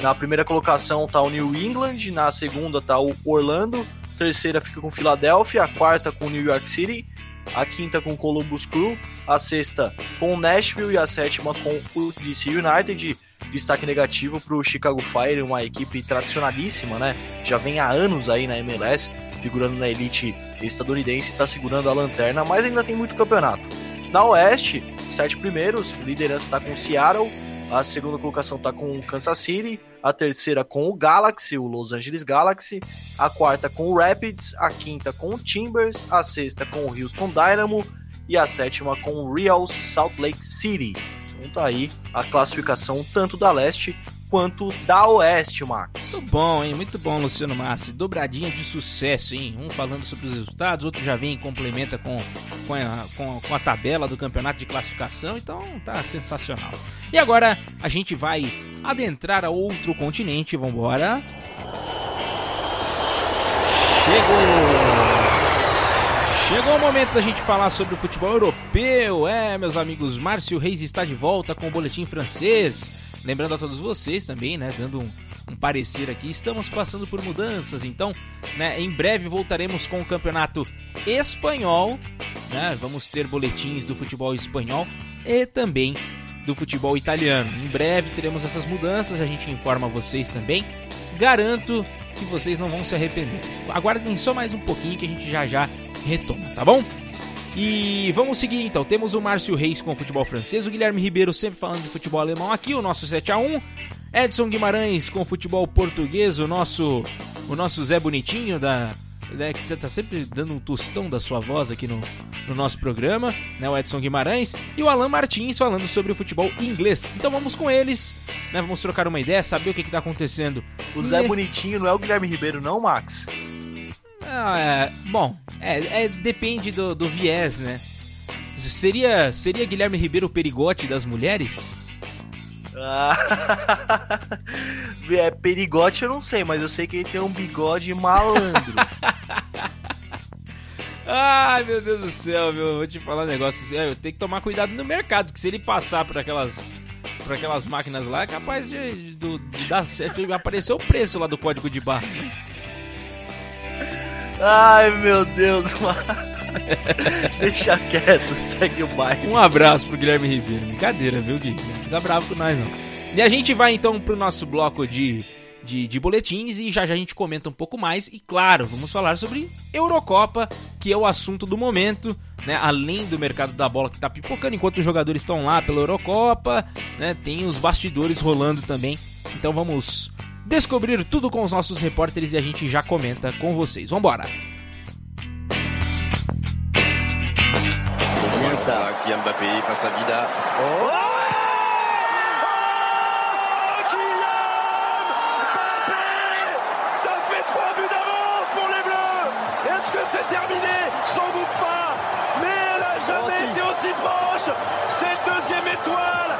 Na primeira colocação tá o New England, na segunda tá o Orlando, terceira fica com Filadélfia, a quarta com New York City, a quinta com Columbus Crew, a sexta com Nashville e a sétima com o DC United. Destaque negativo para o Chicago Fire, uma equipe tradicionalíssima, né? Já vem há anos aí na MLS, figurando na elite estadunidense, está segurando a lanterna, mas ainda tem muito campeonato. Na Oeste, sete primeiros. Liderança está com o Seattle, a segunda colocação está com o Kansas City, a terceira com o Galaxy, o Los Angeles Galaxy, a quarta com o Rapids, a quinta com o Timbers, a sexta com o Houston Dynamo e a sétima com o Real Salt Lake City. Então tá aí a classificação tanto da leste quanto da Oeste, Max. Muito bom, hein? Muito bom, Luciano Massi. Dobradinha de sucesso, hein? Um falando sobre os resultados, outro já vem e complementa com, com, a, com, com a tabela do campeonato de classificação. Então tá sensacional. E agora a gente vai adentrar a outro continente. Vambora. Chegou! Chegou o momento da gente falar sobre o futebol europeu. É, meus amigos, Márcio Reis está de volta com o boletim francês. Lembrando a todos vocês também, né, dando um, um parecer aqui, estamos passando por mudanças, então, né, em breve voltaremos com o campeonato espanhol, né, vamos ter boletins do futebol espanhol e também do futebol italiano. Em breve teremos essas mudanças, a gente informa vocês também. Garanto que vocês não vão se arrepender. Aguardem só mais um pouquinho que a gente já já retoma, tá bom? E vamos seguir então. Temos o Márcio Reis com o futebol francês, o Guilherme Ribeiro sempre falando de futebol alemão aqui, o nosso 7 a 1 Edson Guimarães com o futebol português, o nosso o nosso Zé Bonitinho da né, que tá sempre dando um tostão da sua voz aqui no, no nosso programa, né, o Edson Guimarães, e o Alan Martins falando sobre o futebol inglês. Então vamos com eles, né, vamos trocar uma ideia, saber o que, que tá acontecendo. O Zé Bonitinho não é o Guilherme Ribeiro, não, Max? Ah, é, bom, é, é, depende do, do viés, né? Seria, seria Guilherme Ribeiro o perigote das mulheres? Ah, é, perigote eu não sei, mas eu sei que ele tem um bigode malandro. Ai, meu Deus do céu, meu. Vou te falar um negócio. Assim, eu tenho que tomar cuidado no mercado, porque se ele passar por aquelas por aquelas máquinas lá, é capaz de, de, de dar certo aparecer o preço lá do código de barra. Ai, meu Deus, mano. Deixa quieto, segue o bairro. Um abraço pro Guilherme Ribeiro. Brincadeira, viu, Gui? Não fica bravo com nós, não. E a gente vai então pro nosso bloco de, de, de, boletins e já já a gente comenta um pouco mais. E claro, vamos falar sobre Eurocopa, que é o assunto do momento, né? Além do mercado da bola que tá pipocando enquanto os jogadores estão lá pela Eurocopa, né? Tem os bastidores rolando também. Então vamos descobrir tudo com os nossos repórteres e a gente já comenta com vocês. Vambora! Kylian Mbappé face à Vida. Oh c'est terminé Sans doute pas Mais elle a jamais été aussi proche Cette deuxième étoile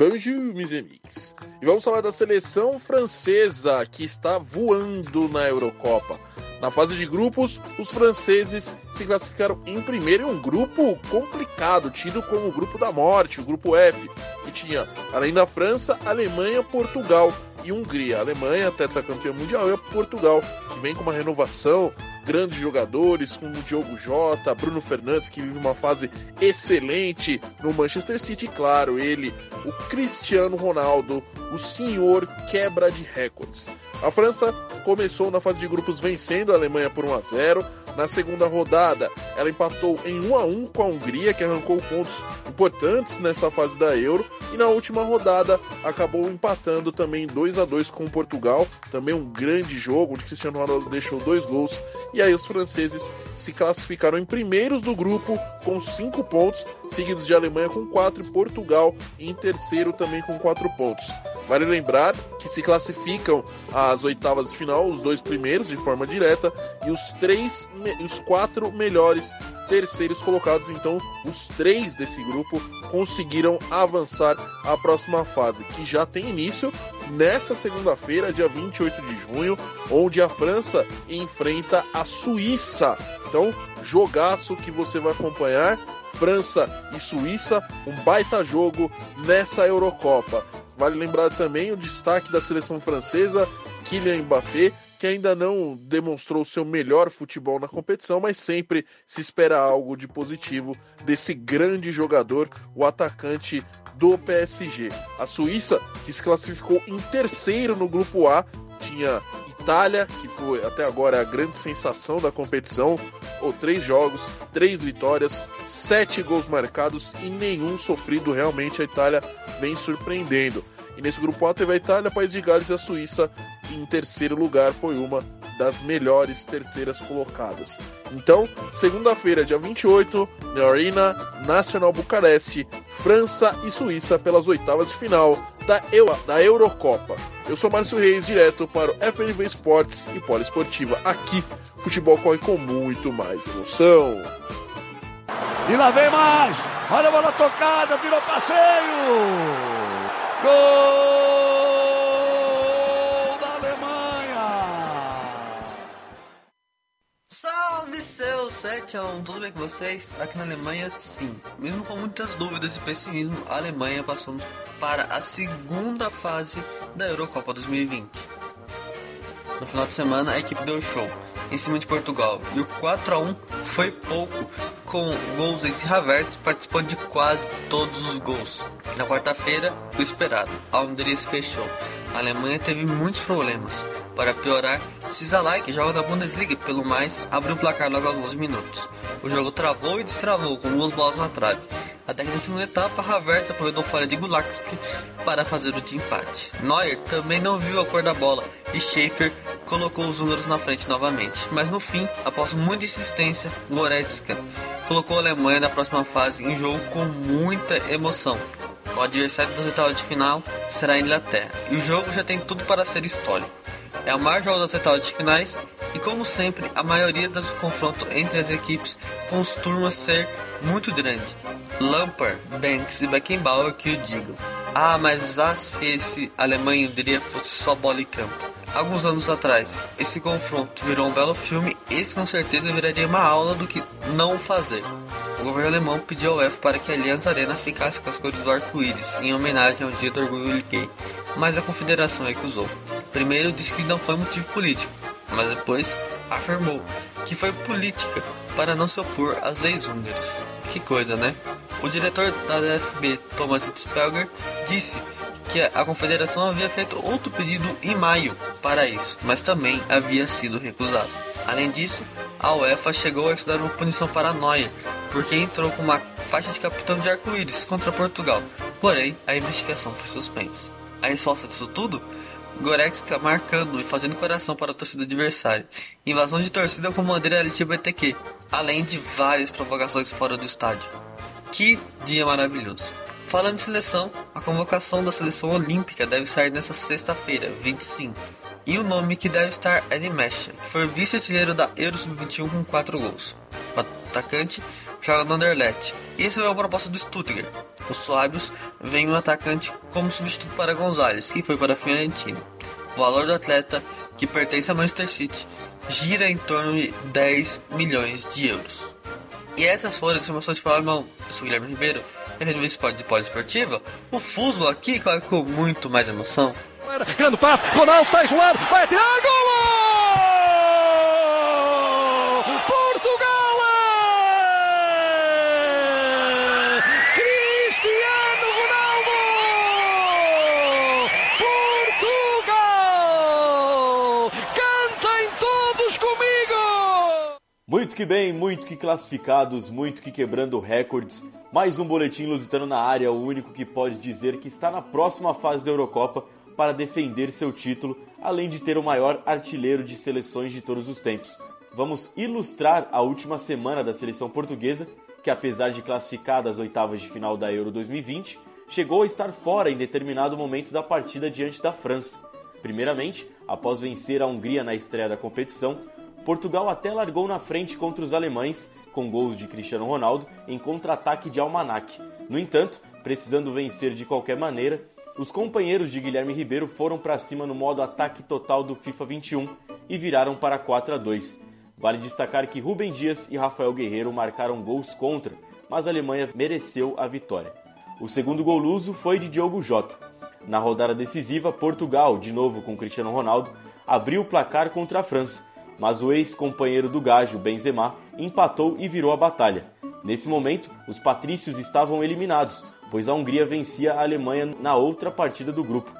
Meus amigos. E vamos falar da seleção francesa que está voando na Eurocopa. Na fase de grupos, os franceses se classificaram em primeiro em um grupo complicado, tido como o grupo da morte, o grupo F, que tinha, além da França, Alemanha, Portugal e Hungria. A Alemanha, tetracampeã mundial, e Portugal, que vem com uma renovação grandes jogadores, como o Diogo Jota, Bruno Fernandes, que vive uma fase excelente no Manchester City, claro, ele, o Cristiano Ronaldo, o senhor quebra de recordes. A França começou na fase de grupos vencendo a Alemanha por 1 a 0. Na segunda rodada, ela empatou em 1 a 1 com a Hungria, que arrancou pontos importantes nessa fase da Euro, e na última rodada acabou empatando também 2 a 2 com Portugal, também um grande jogo, onde Cristiano Ronaldo deixou dois gols, e aí os franceses se classificaram em primeiros do grupo com 5 pontos, seguidos de Alemanha com 4 e Portugal em terceiro também com 4 pontos. Vale lembrar que se classificam às oitavas de final os dois primeiros de forma direta e os três, os quatro melhores terceiros colocados. Então, os três desse grupo conseguiram avançar à próxima fase, que já tem início nessa segunda-feira, dia 28 de junho, onde a França enfrenta a Suíça. Então, jogaço que você vai acompanhar. França e Suíça, um baita jogo nessa Eurocopa. Vale lembrar também o destaque da seleção francesa, Kylian Mbappé, que ainda não demonstrou seu melhor futebol na competição, mas sempre se espera algo de positivo desse grande jogador, o atacante do PSG. A Suíça, que se classificou em terceiro no grupo A, tinha Itália, que foi até agora a grande sensação da competição, ou três jogos, três vitórias, sete gols marcados e nenhum sofrido. Realmente a Itália vem surpreendendo. E nesse grupo A teve a Itália, País de Gales e a Suíça. Em terceiro lugar foi uma das melhores terceiras colocadas. Então, segunda-feira, dia 28, na Arena Nacional Bucareste, França e Suíça pelas oitavas de final da, Eu da Eurocopa. Eu sou Márcio Reis, direto para o FNV Esportes e Poliesportiva. Aqui, futebol corre com muito mais emoção. E lá vem mais! Olha a bola tocada, virou passeio! Gol! Seus 7 a 1, tudo bem com vocês? Aqui na Alemanha, sim. Mesmo com muitas dúvidas e pessimismo, a Alemanha passamos para a segunda fase da Eurocopa 2020. No final de semana, a equipe deu show em cima de Portugal e o 4 a 1 foi pouco, com gols em Havertz participando de quase todos os gols. Na quarta-feira, o esperado, a se fechou. A Alemanha teve muitos problemas. Para piorar, Cisalai, que joga na Bundesliga pelo mais, abriu o placar logo aos 11 minutos. O jogo travou e destravou com duas bolas na trave. Até que na segunda etapa, Havertz aproveitou falha de Gulakski para fazer o de empate. Neuer também não viu a cor da bola e Schaefer colocou os húngaros na frente novamente. Mas no fim, após muita insistência, Goretzka colocou a Alemanha na próxima fase em jogo com muita emoção. O adversário das oitavas de final será a Inglaterra, e o jogo já tem tudo para ser histórico. É o maior jogo das oitavas de finais e, como sempre, a maioria dos confrontos entre as equipes costuma ser muito grande. Lampard, Banks e Beckenbauer que o digam. Ah, mas ah, se esse Alemanha diria fosse só bola e campo. Alguns anos atrás, esse confronto virou um belo filme, esse com certeza viraria uma aula do que não fazer. O governo alemão pediu ao UEFA para que a Allianz Arena ficasse com as cores do arco-íris, em homenagem ao Dia do Orgulho Gay, mas a confederação recusou. Primeiro disse que não foi motivo político, mas depois afirmou que foi política para não se opor às leis húngaras. Que coisa, né? O diretor da DFB, Thomas Spelger, disse que a confederação havia feito outro pedido em maio para isso, mas também havia sido recusado. Além disso, a UEFA chegou a estudar uma punição para porque entrou com uma faixa de capitão de arco-íris contra Portugal. Porém, a investigação foi suspensa. A resposta disso tudo? Goretzka marcando e fazendo coração para a torcida adversária, invasão de torcida com bandeira LGBTQ, além de várias provocações fora do estádio. Que dia maravilhoso! Falando de seleção, a convocação da seleção olímpica deve sair nesta sexta-feira, 25. E o nome que deve estar é de que foi vice-artilheiro da Euro Sub-21 com 4 gols. O atacante joga no Anderlecht e recebeu é a proposta do Stuttgart. Os suábios veem um atacante como substituto para Gonzalez, que foi para a Fiorentina. O valor do atleta, que pertence a Manchester City, gira em torno de 10 milhões de euros. E essas foram as informações de falar, irmão. Eu sou o Guilherme Ribeiro, e a Rede Esporte de Poliesportiva. O futebol aqui corre com muito mais emoção. Grande passe, Ronaldo está isolado, vai tirar gol! Muito que bem, muito que classificados, muito que quebrando recordes. Mais um boletim lusitano na área, o único que pode dizer que está na próxima fase da Eurocopa para defender seu título, além de ter o maior artilheiro de seleções de todos os tempos. Vamos ilustrar a última semana da seleção portuguesa, que apesar de classificada às oitavas de final da Euro 2020, chegou a estar fora em determinado momento da partida diante da França. Primeiramente, após vencer a Hungria na estreia da competição, Portugal até largou na frente contra os alemães, com gols de Cristiano Ronaldo em contra-ataque de Almanac. No entanto, precisando vencer de qualquer maneira, os companheiros de Guilherme Ribeiro foram para cima no modo ataque total do FIFA 21 e viraram para 4 a 2. Vale destacar que Rubem Dias e Rafael Guerreiro marcaram gols contra, mas a Alemanha mereceu a vitória. O segundo gol luso foi de Diogo Jota. Na rodada decisiva, Portugal, de novo com Cristiano Ronaldo, abriu o placar contra a França, mas o ex-companheiro do Gajo, Benzema, empatou e virou a batalha. Nesse momento, os patrícios estavam eliminados, pois a Hungria vencia a Alemanha na outra partida do grupo.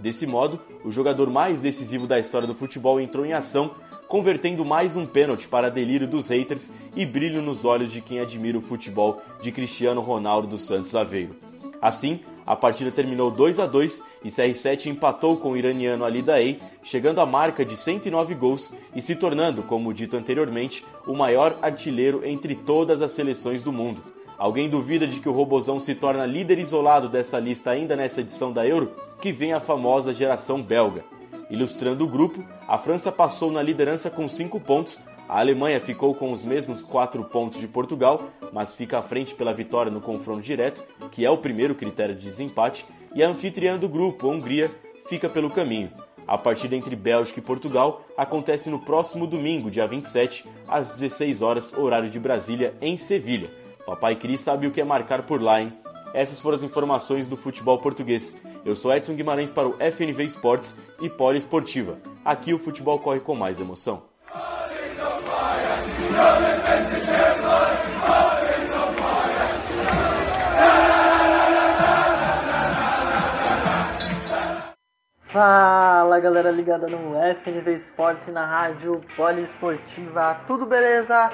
Desse modo, o jogador mais decisivo da história do futebol entrou em ação, convertendo mais um pênalti para delírio dos haters e brilho nos olhos de quem admira o futebol de Cristiano Ronaldo dos Santos Aveiro. Assim, a partida terminou 2 a 2 e CR7 empatou com o iraniano Ali Daei, chegando à marca de 109 gols e se tornando, como dito anteriormente, o maior artilheiro entre todas as seleções do mundo. Alguém duvida de que o Robozão se torna líder isolado dessa lista ainda nessa edição da Euro? Que vem a famosa geração belga. Ilustrando o grupo, a França passou na liderança com 5 pontos, a Alemanha ficou com os mesmos 4 pontos de Portugal, mas fica à frente pela vitória no confronto direto, que é o primeiro critério de desempate, e a anfitriã do grupo, a Hungria, fica pelo caminho. A partida entre Bélgica e Portugal acontece no próximo domingo, dia 27, às 16 horas, horário de Brasília, em Sevilha. Papai Cris sabe o que é marcar por lá, hein? Essas foram as informações do futebol português. Eu sou Edson Guimarães para o FNV Esportes e Poliesportiva. Aqui o futebol corre com mais emoção. Fala galera ligada no FNV Esportes na rádio Poliesportiva, tudo beleza?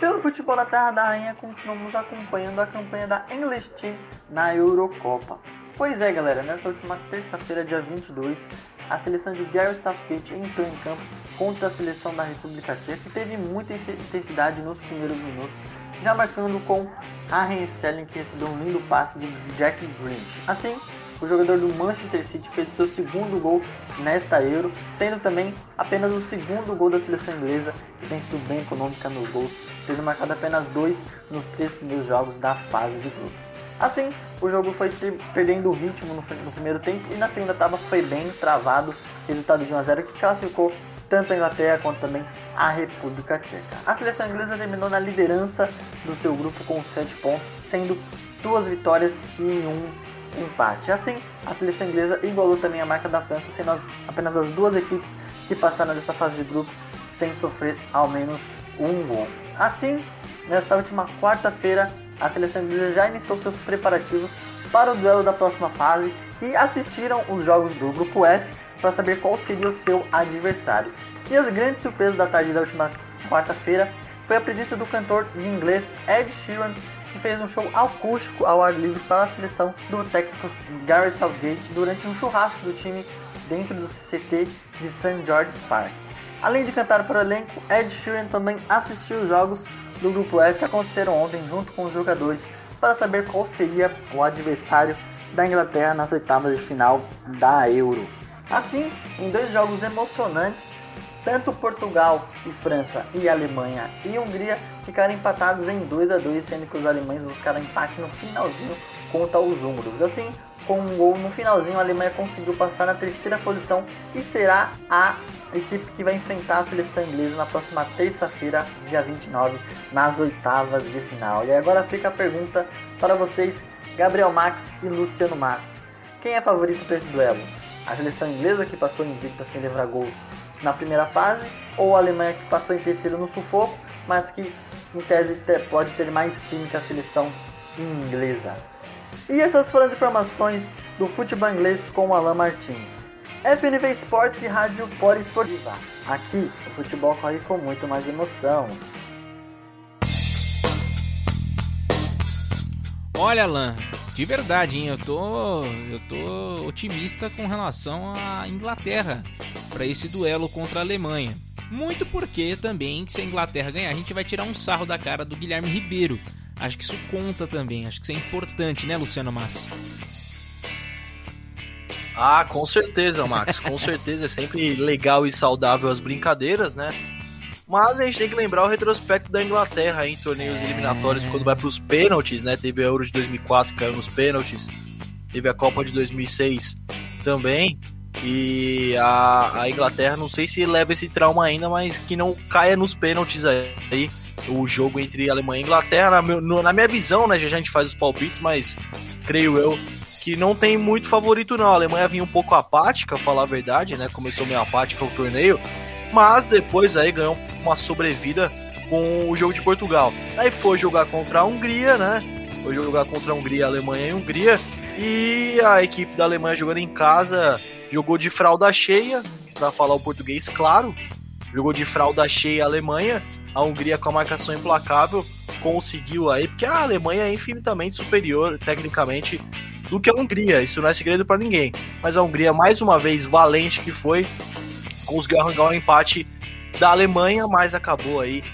Pelo futebol da Terra da Rainha, continuamos acompanhando a campanha da English Team na Eurocopa. Pois é, galera, nessa última terça-feira, dia 22, a seleção de Gary Southgate entrou em campo contra a seleção da República Tcheca e teve muita intensidade nos primeiros minutos, já marcando com Raheem Sterling que recebeu um lindo passe de Jack Grealish. Assim, o jogador do Manchester City fez seu segundo gol nesta Euro, sendo também apenas o segundo gol da seleção inglesa, que tem sido bem econômica nos gols, tendo marcado apenas dois nos três primeiros jogos da fase de grupos. Assim, o jogo foi perdendo o ritmo no, no primeiro tempo e na segunda etapa foi bem travado, resultado de 1 a 0 que classificou tanto a Inglaterra quanto também a República Tcheca. A seleção inglesa terminou na liderança do seu grupo com 7 pontos, sendo duas vitórias e um empate. Assim, a seleção inglesa igualou também a marca da França, sendo as, apenas as duas equipes que passaram dessa fase de grupo sem sofrer ao menos um gol. Assim, nesta última quarta-feira, a seleção inglesa já iniciou seus preparativos para o duelo da próxima fase e assistiram os jogos do grupo F para saber qual seria o seu adversário. E as grandes surpresas da tarde da última quarta-feira foi a presença do cantor de inglês Ed Sheeran, que fez um show acústico ao ar livre para a seleção do técnico Gareth Southgate durante um churrasco do time dentro do CT de St. George's Park. Além de cantar para o elenco, Ed Sheeran também assistiu os jogos do Grupo F que aconteceram ontem junto com os jogadores para saber qual seria o adversário da Inglaterra nas oitavas de final da Euro. Assim, em dois jogos emocionantes, tanto Portugal e França e Alemanha e Hungria ficaram empatados em 2 a 2 sendo que os alemães buscaram empate no finalzinho contra os húngaros. Assim, com um gol no finalzinho, a Alemanha conseguiu passar na terceira posição e será a equipe que vai enfrentar a seleção inglesa na próxima terça-feira, dia 29, nas oitavas de final. E agora fica a pergunta para vocês, Gabriel Max e Luciano Massi. Quem é favorito para esse duelo? A seleção inglesa que passou invicta sem levar gols na primeira fase, ou a Alemanha que passou em terceiro no sufoco, mas que em tese pode ter mais time que a seleção inglesa. E essas foram as informações do futebol inglês com o Alan Martins. FNV Esportes e Rádio Poliesportiva. Aqui o futebol corre com muito mais emoção. Olha, Alan, de verdade, hein? Eu tô, eu tô otimista com relação à Inglaterra para esse duelo contra a Alemanha. Muito porque também, se a Inglaterra ganhar, a gente vai tirar um sarro da cara do Guilherme Ribeiro. Acho que isso conta também, acho que isso é importante, né, Luciano Massi? Ah, com certeza, Max. Com certeza é sempre legal e saudável as brincadeiras, né? Mas a gente tem que lembrar o retrospecto da Inglaterra em torneios eliminatórios quando vai para os pênaltis, né? Teve a Euro de 2004 que caiu nos pênaltis, teve a Copa de 2006 também. E a, a, Inglaterra, não sei se leva esse trauma ainda, mas que não caia nos pênaltis aí. O jogo entre Alemanha e Inglaterra, na, meu, na minha visão, né? Já, já a gente faz os palpites, mas creio eu que não tem muito favorito, não. A Alemanha vinha um pouco apática, falar a verdade, né? Começou meio apática o torneio, mas depois aí ganhou uma sobrevida com o jogo de Portugal. Aí foi jogar contra a Hungria, né? Foi jogar contra a Hungria, Alemanha e Hungria. E a equipe da Alemanha jogando em casa jogou de fralda cheia, para falar o português claro, jogou de fralda cheia a Alemanha, a Hungria com a marcação implacável conseguiu aí, porque a Alemanha é infinitamente superior tecnicamente do que a Hungria, isso não é segredo para ninguém. Mas a Hungria, mais uma vez, valente que foi, conseguiu arrancar um empate da Alemanha, mas acabou aí,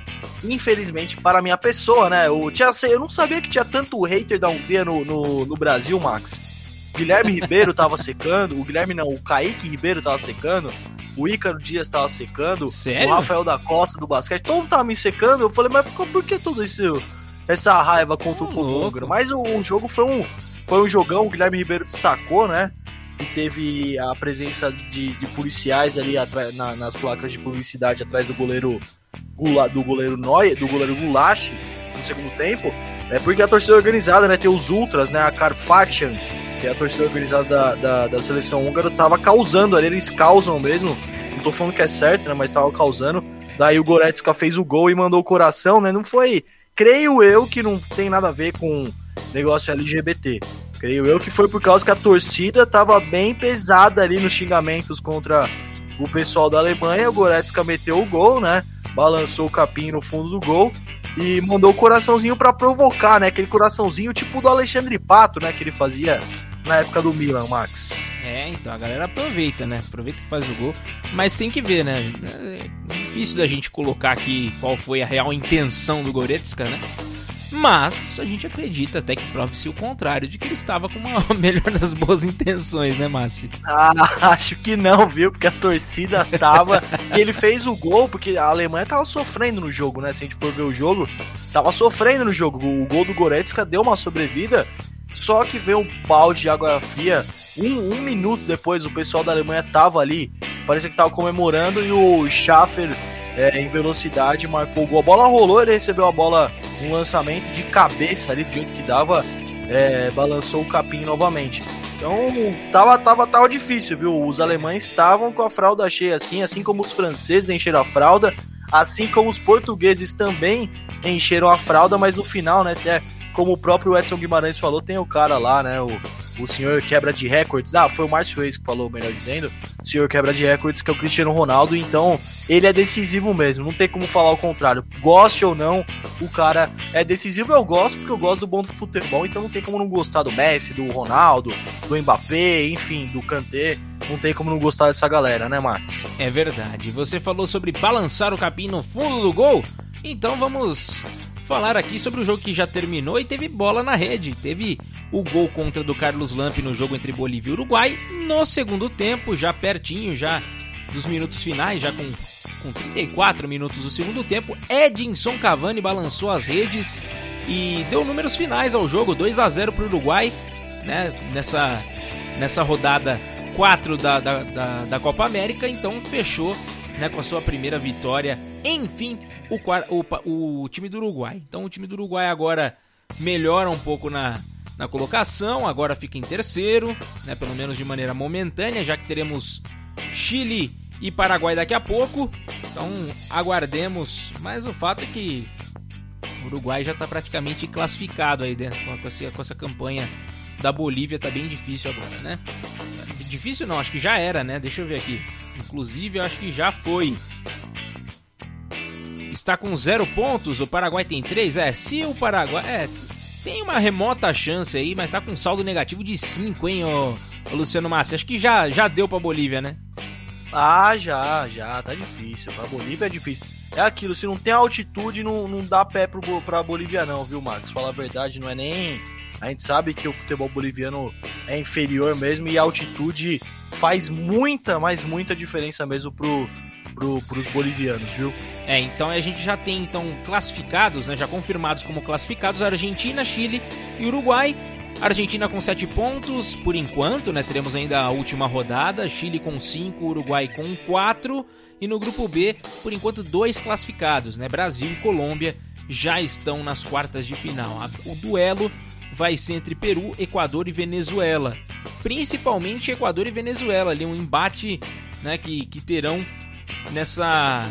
infelizmente, para a minha pessoa, né? O, tinha, eu não sabia que tinha tanto hater da Hungria no, no, no Brasil, Max. Guilherme Ribeiro tava secando, o Guilherme não, o Kaique Ribeiro tava secando, o Ícaro Dias tava secando, Sério? o Rafael da Costa do basquete, todo tava me secando. Eu falei, mas por, por que tudo isso, essa raiva contra o povo húngaro? Mas o, o jogo foi um, foi um jogão, o Guilherme Ribeiro destacou, né? E teve a presença de, de policiais ali atrás, na, nas placas de publicidade atrás do goleiro Gula, do goleiro Noia, do goleiro Gulasch no segundo tempo. É porque a torcida organizada, né? Tem os Ultras, né? A Carpathian, que é a torcida organizada da, da, da seleção húngara, tava causando ali, eles causam mesmo. Não tô falando que é certo, né? Mas tava causando. Daí o Goretzka fez o gol e mandou o coração, né? Não foi. Creio eu que não tem nada a ver com negócio LGBT. Creio eu que foi por causa que a torcida tava bem pesada ali nos xingamentos contra o pessoal da Alemanha. O Goretzka meteu o gol, né? Balançou o capim no fundo do gol e mandou o coraçãozinho para provocar, né? Aquele coraçãozinho tipo do Alexandre Pato, né? Que ele fazia na época do Milan, Max. É, então a galera aproveita, né? Aproveita que faz o gol. Mas tem que ver, né? É difícil da gente colocar aqui qual foi a real intenção do Goretzka, né? Mas a gente acredita até que prove-se o contrário, de que ele estava com uma melhor das boas intenções, né, Massi? Ah, acho que não, viu? Porque a torcida tava. e ele fez o gol, porque a Alemanha tava sofrendo no jogo, né? Se a gente for ver o jogo, tava sofrendo no jogo. O gol do Goretzka deu uma sobrevida. Só que veio um balde de água fria. Um, um minuto depois, o pessoal da Alemanha tava ali. Parecia que tava comemorando. E o Schaffer é, em velocidade, marcou o gol. A bola rolou, ele recebeu a bola, um lançamento de cabeça ali, do jeito que dava, é, balançou o capim novamente. Então tava, tava, tava difícil, viu? Os alemães estavam com a fralda cheia assim, assim como os franceses encheram a fralda, assim como os portugueses também encheram a fralda, mas no final, né, como o próprio Edson Guimarães falou, tem o cara lá, né, o, o senhor quebra de recordes. Ah, foi o Márcio Reis que falou, melhor dizendo. O senhor quebra de recordes, que é o Cristiano Ronaldo. Então, ele é decisivo mesmo. Não tem como falar o contrário. Goste ou não, o cara é decisivo. Eu gosto, porque eu gosto do bom do futebol. Então, não tem como não gostar do Messi, do Ronaldo, do Mbappé, enfim, do Kanté. Não tem como não gostar dessa galera, né, Max? É verdade. Você falou sobre balançar o capim no fundo do gol? Então vamos falar aqui sobre o jogo que já terminou e teve bola na rede. Teve o gol contra do Carlos Lampe no jogo entre Bolívia e Uruguai no segundo tempo, já pertinho já dos minutos finais, já com, com 34 minutos do segundo tempo. Edinson Cavani balançou as redes e deu números finais ao jogo, 2 a 0 para o Uruguai, né, nessa, nessa rodada 4 da, da, da, da Copa América, então fechou né, com a sua primeira vitória, enfim, o, o, o time do Uruguai. Então o time do Uruguai agora melhora um pouco na, na colocação, agora fica em terceiro, né, pelo menos de maneira momentânea, já que teremos Chile e Paraguai daqui a pouco. Então aguardemos, mas o fato é que o Uruguai já está praticamente classificado aí dentro com essa, com essa campanha da Bolívia, tá bem difícil agora, né? Difícil não, acho que já era, né? Deixa eu ver aqui. Inclusive, acho que já foi. Está com zero pontos, o Paraguai tem três. É, se o Paraguai. É, tem uma remota chance aí, mas tá com saldo negativo de 5, hein, ô, ô Luciano Massi? Acho que já, já deu pra Bolívia, né? Ah, já, já, tá difícil. Pra Bolívia é difícil. É aquilo, se não tem altitude, não, não dá pé pro, pra Bolívia, não, viu, Marcos? Falar a verdade, não é nem. A gente sabe que o futebol boliviano é inferior mesmo e a altitude faz muita, mas muita diferença mesmo pro, pro, pros bolivianos, viu? É, então a gente já tem então classificados, né, já confirmados como classificados Argentina, Chile e Uruguai. Argentina com 7 pontos por enquanto, né? Teremos ainda a última rodada, Chile com 5, Uruguai com 4 e no grupo B, por enquanto dois classificados, né? Brasil e Colômbia já estão nas quartas de final. O duelo vai ser entre Peru, Equador e Venezuela. Principalmente Equador e Venezuela, ali um embate né, que, que terão nessa,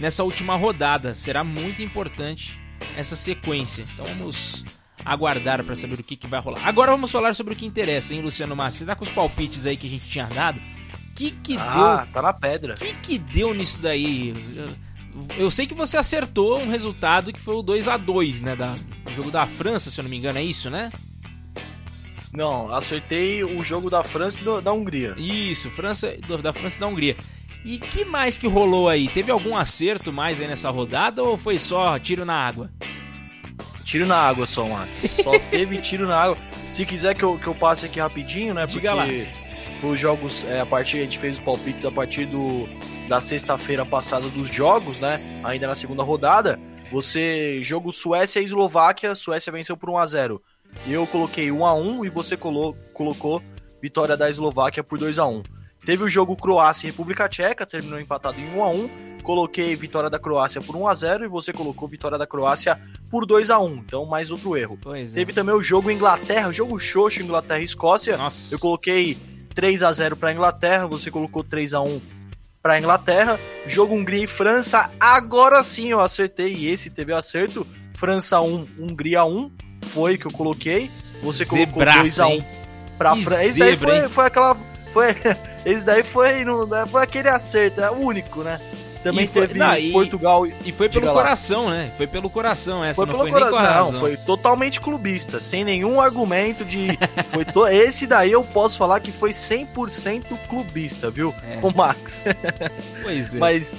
nessa última rodada. Será muito importante essa sequência. Então vamos aguardar para saber o que, que vai rolar. Agora vamos falar sobre o que interessa, hein, Luciano Massa? Você tá com os palpites aí que a gente tinha dado? que que Ah, deu? tá na pedra. que que deu nisso daí? Eu- sei que você acertou um resultado que foi o 2 a 2 né? Da, o jogo da França, se eu não me engano, é isso, né? Não, acertei o jogo da França e do- da Hungria. Isso, França, do- da França e da Hungria. E que mais que rolou aí? Teve algum acerto mais aí nessa rodada ou foi só tiro na água? Tiro na água só, Max. Só teve tiro na água. Se quiser que eu, que eu passe aqui rapidinho, né? Porque Diga lá. os jogos, é, a partir, a gente fez os palpites a partir do, da sexta-feira passada dos jogos, né? Ainda na segunda rodada. Você, jogo Suécia e Eslováquia, Suécia venceu por 1x0. Eu coloquei 1x1 e você colo, colocou vitória da Eslováquia por 2x1. Teve o jogo Croácia e República Tcheca, terminou empatado em 1x1. Coloquei vitória da Croácia por 1x0 e você colocou vitória da Croácia por 2x1. Então, mais outro erro. Pois é. Teve também o jogo Inglaterra, o jogo xoxo Inglaterra e Escócia. Nossa. Eu coloquei 3x0 pra Inglaterra, você colocou 3x1 pra Inglaterra. Jogo Hungria e França, agora sim eu acertei. E esse teve acerto. França 1, Hungria 1. Foi que eu coloquei. Você colocou Zebraça, 2x1 hein? pra Que França. Esse daí foi, foi aquela. Foi, esse daí foi, foi aquele acerto, é o único, né? Também E foi- teve não, e- Portugal E foi pelo coração, né? Foi pelo coração essa, Foi não pelo foi cora- nem a Não, foi totalmente clubista, sem nenhum argumento de. foi to- Esse daí eu posso falar que foi 100% clubista, viu? É. O Max. Pois é. Mas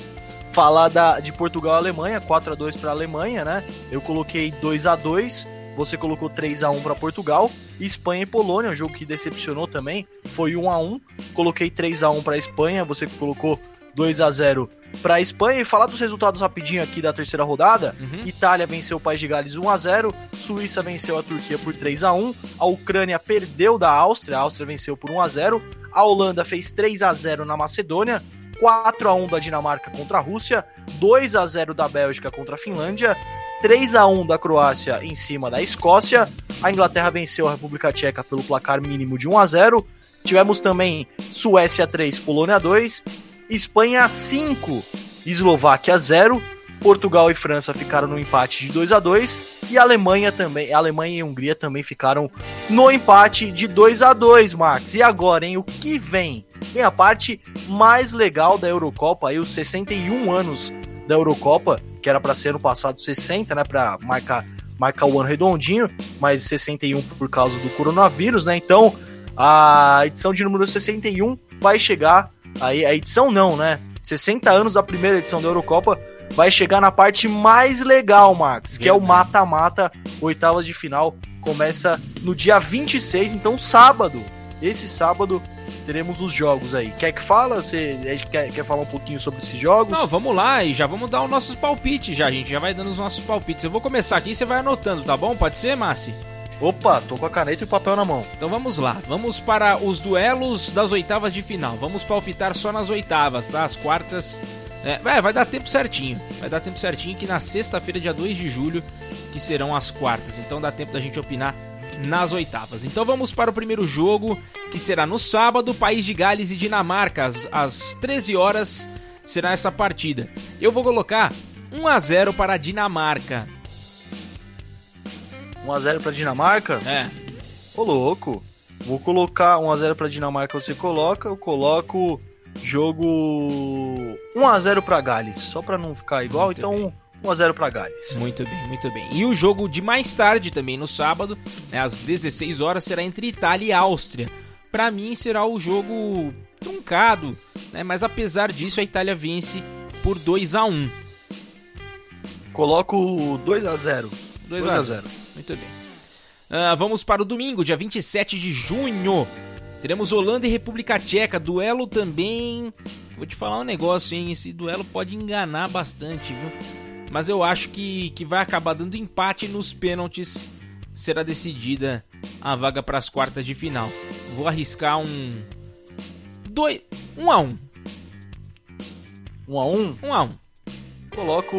falar da, de Portugal e Alemanha, 4 a 2 para Alemanha, né? Eu coloquei 2 a 2 você colocou 3 a 1 para Portugal. Espanha e Polônia, um jogo que decepcionou também, foi 1 a 1 Coloquei 3 a 1 para Espanha, você colocou 2 a 0 para Espanha. E falar dos resultados rapidinho aqui da terceira rodada. Itália venceu o País de Gales 1 a 0 Suíça venceu a Turquia por 3 a 1 A Ucrânia perdeu da Áustria, a Áustria venceu por 1 a 0 A Holanda fez 3 a 0 na Macedônia. 4 a 1 da Dinamarca contra a Rússia, 2 a 0 da Bélgica contra a Finlândia, 3 a 1 da Croácia em cima da Escócia. A Inglaterra venceu a República Tcheca pelo placar mínimo de 1 a 0. Tivemos também Suécia 3, Polônia 2, Espanha 5, Eslováquia 0. Portugal e França ficaram no empate de 2 a 2 e a Alemanha também, a Alemanha e a Hungria também ficaram no empate de 2 a 2, Max. E agora, hein, o que vem? Vem a parte mais legal da Eurocopa, aí os 61 anos da Eurocopa, que era para ser no passado 60, né, para marcar marcar o ano redondinho, mas 61 por causa do coronavírus, né? Então, a edição de número 61 vai chegar aí a edição não, né? 60 anos da primeira edição da Eurocopa vai chegar na parte mais legal, Max, que é o mata-mata, oitavas de final, começa no dia 26, então sábado. Esse sábado teremos os jogos aí. Quer que fala? Você a quer, quer falar um pouquinho sobre esses jogos? Não, vamos lá e já vamos dar os nossos palpites já, a gente já vai dando os nossos palpites. Eu vou começar aqui e você vai anotando, tá bom? Pode ser, Massi? Opa, tô com a caneta e o papel na mão. Então vamos lá, vamos para os duelos das oitavas de final. Vamos palpitar só nas oitavas, tá? As quartas. É, vai, vai dar tempo certinho. Vai dar tempo certinho que na sexta-feira, dia 2 de julho, que serão as quartas. Então dá tempo da gente opinar nas oitavas. Então vamos para o primeiro jogo, que será no sábado, País de Gales e Dinamarca, às, às 13 horas será essa partida. Eu vou colocar 1 a 0 para a Dinamarca. 1x0 pra Dinamarca? É. Ô louco. Vou colocar 1x0 pra Dinamarca, você coloca, eu coloco jogo 1x0 pra Gales, só pra não ficar igual, Muito então 1x0 pra Gales. Muito bem, muito bem. E o jogo de mais tarde, também no sábado, né, às 16 horas, será entre Itália e Áustria. Pra mim será o jogo truncado, né, mas apesar disso a Itália vence por 2 a 1 Coloco 2x0. 2 a 0 Muito bem. Ah, vamos para o domingo, dia 27 de junho. Teremos Holanda e República Tcheca. Duelo também. Vou te falar um negócio, hein? Esse duelo pode enganar bastante, viu? Mas eu acho que, que vai acabar dando empate nos pênaltis. Será decidida a vaga para as quartas de final. Vou arriscar um. 2. 1 um a 1 um. 1x1? 1 a 1 Coloco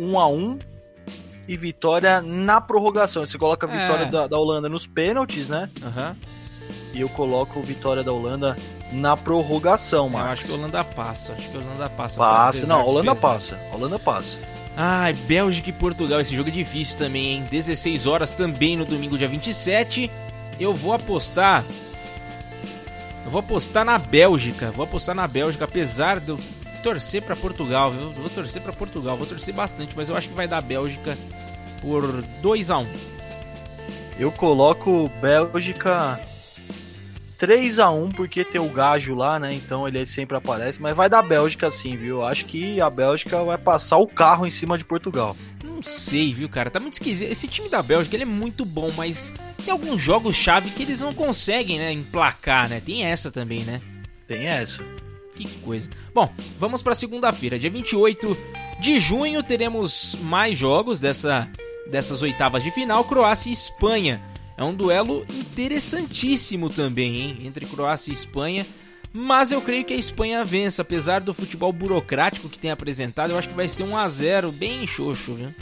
1x1 e vitória na prorrogação. Você coloca a É. vitória da, da Holanda nos pênaltis, né? Aham. E eu coloco vitória da Holanda na prorrogação, Eu Max. acho que a Holanda passa. Acho que a Holanda passa. Passa, não, a Holanda passa. A Holanda passa. Ai, Bélgica e Portugal, esse jogo é difícil também, hein? 16 horas também no domingo, dia 27. Eu vou apostar. Eu vou apostar na Bélgica. Vou apostar na Bélgica, apesar de eu torcer para Portugal. Eu vou torcer para Portugal, vou torcer bastante, mas eu acho que vai dar Bélgica por 2 a 1 Eu coloco Bélgica 3 a 1 porque tem o Gajo lá, né? Então ele sempre aparece, mas vai dar Bélgica sim, viu? Acho que a Bélgica vai passar o carro em cima de Portugal. Não sei, viu, cara? Tá muito esquisito. Esse time da Bélgica ele é muito bom, mas tem alguns jogos-chave que eles não conseguem, né? Emplacar, né? Tem essa também, né? Tem essa. Que coisa. Bom, vamos para segunda-feira, dia 28 de junho, teremos mais jogos dessa, dessas oitavas de final: Croácia e Espanha. É um duelo interessantíssimo também, hein? Entre Croácia e Espanha. Mas eu creio que a Espanha vence, apesar do futebol burocrático que tem apresentado. Eu acho que vai ser 1 a 0 bem xoxo, viu?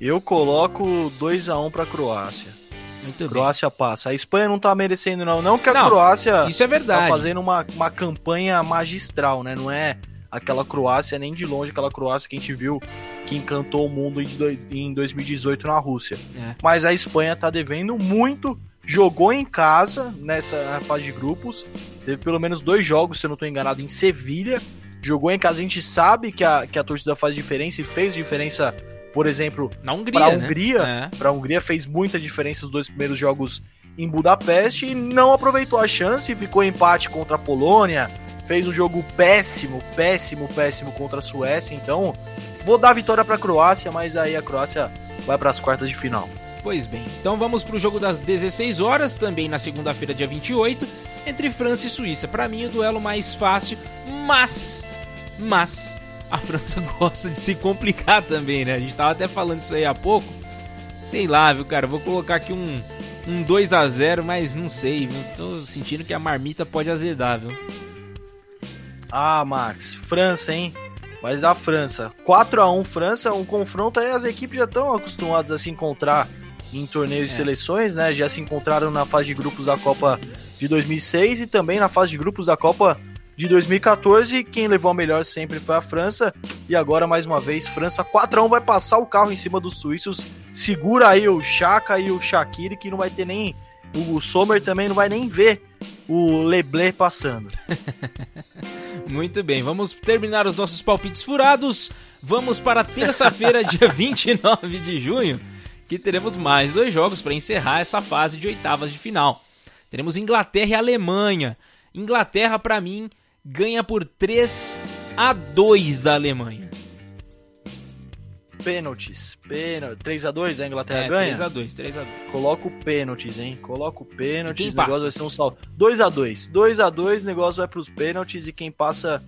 Eu coloco 2 a 1 para Croácia. Muito Croácia bem. passa. A Espanha não tá merecendo não, não que a não, Croácia isso é verdade. tá fazendo uma, uma campanha magistral, né? Não é aquela Croácia nem de longe aquela Croácia que a gente viu que encantou o mundo em 2018 na Rússia. É. Mas a Espanha tá devendo muito, jogou em casa nessa fase de grupos, teve pelo menos dois jogos, se eu não estou enganado, em Sevilha. Jogou em casa, a gente sabe que a, que a torcida faz diferença e fez diferença, por exemplo, na Hungria. Pra Hungria, né? é. pra Hungria fez muita diferença os dois primeiros jogos em Budapeste e não aproveitou a chance, ficou em empate contra a Polônia, fez um jogo péssimo, péssimo, péssimo contra a Suécia, então vou dar vitória para a Croácia, mas aí a Croácia vai para as quartas de final. Pois bem, então vamos para o jogo das 16 horas, também na segunda-feira, dia 28, entre França e Suíça. Para mim, o duelo mais fácil, mas. Mas. A França gosta de se complicar também, né? A gente tava até falando isso aí há pouco. Sei lá, viu, cara? Vou colocar aqui um, um 2 a 0 mas não sei, viu? Tô sentindo que a marmita pode azedar, viu? Ah, Max, França, hein? Mas a França, 4 a 1 França, um confronto aí as equipes já estão acostumadas a se encontrar em torneios de é. seleções, né? Já se encontraram na fase de grupos da Copa de 2006 e também na fase de grupos da Copa de 2014. Quem levou a melhor sempre foi a França. E agora, mais uma vez, França 4x1 vai passar o carro em cima dos suíços. Segura aí o Chaka e o Shaqiri, que não vai ter nem. O Sommer também não vai nem ver o Leblé passando. Muito bem, vamos terminar os nossos palpites furados. Vamos para terça-feira, dia 29 de junho que teremos mais dois jogos para encerrar essa fase de oitavas de final. Teremos Inglaterra e Alemanha. Inglaterra, para mim, ganha por 3 a 2 da Alemanha. Pênaltis. Pênalti. 3x2 a Inglaterra é, ganha? 3x2, 3x2. Coloca o pênaltis, hein? Coloca o pênaltis. O negócio vai ser um salto. 2x2. 2x2, negócio vai pros pênaltis e quem passa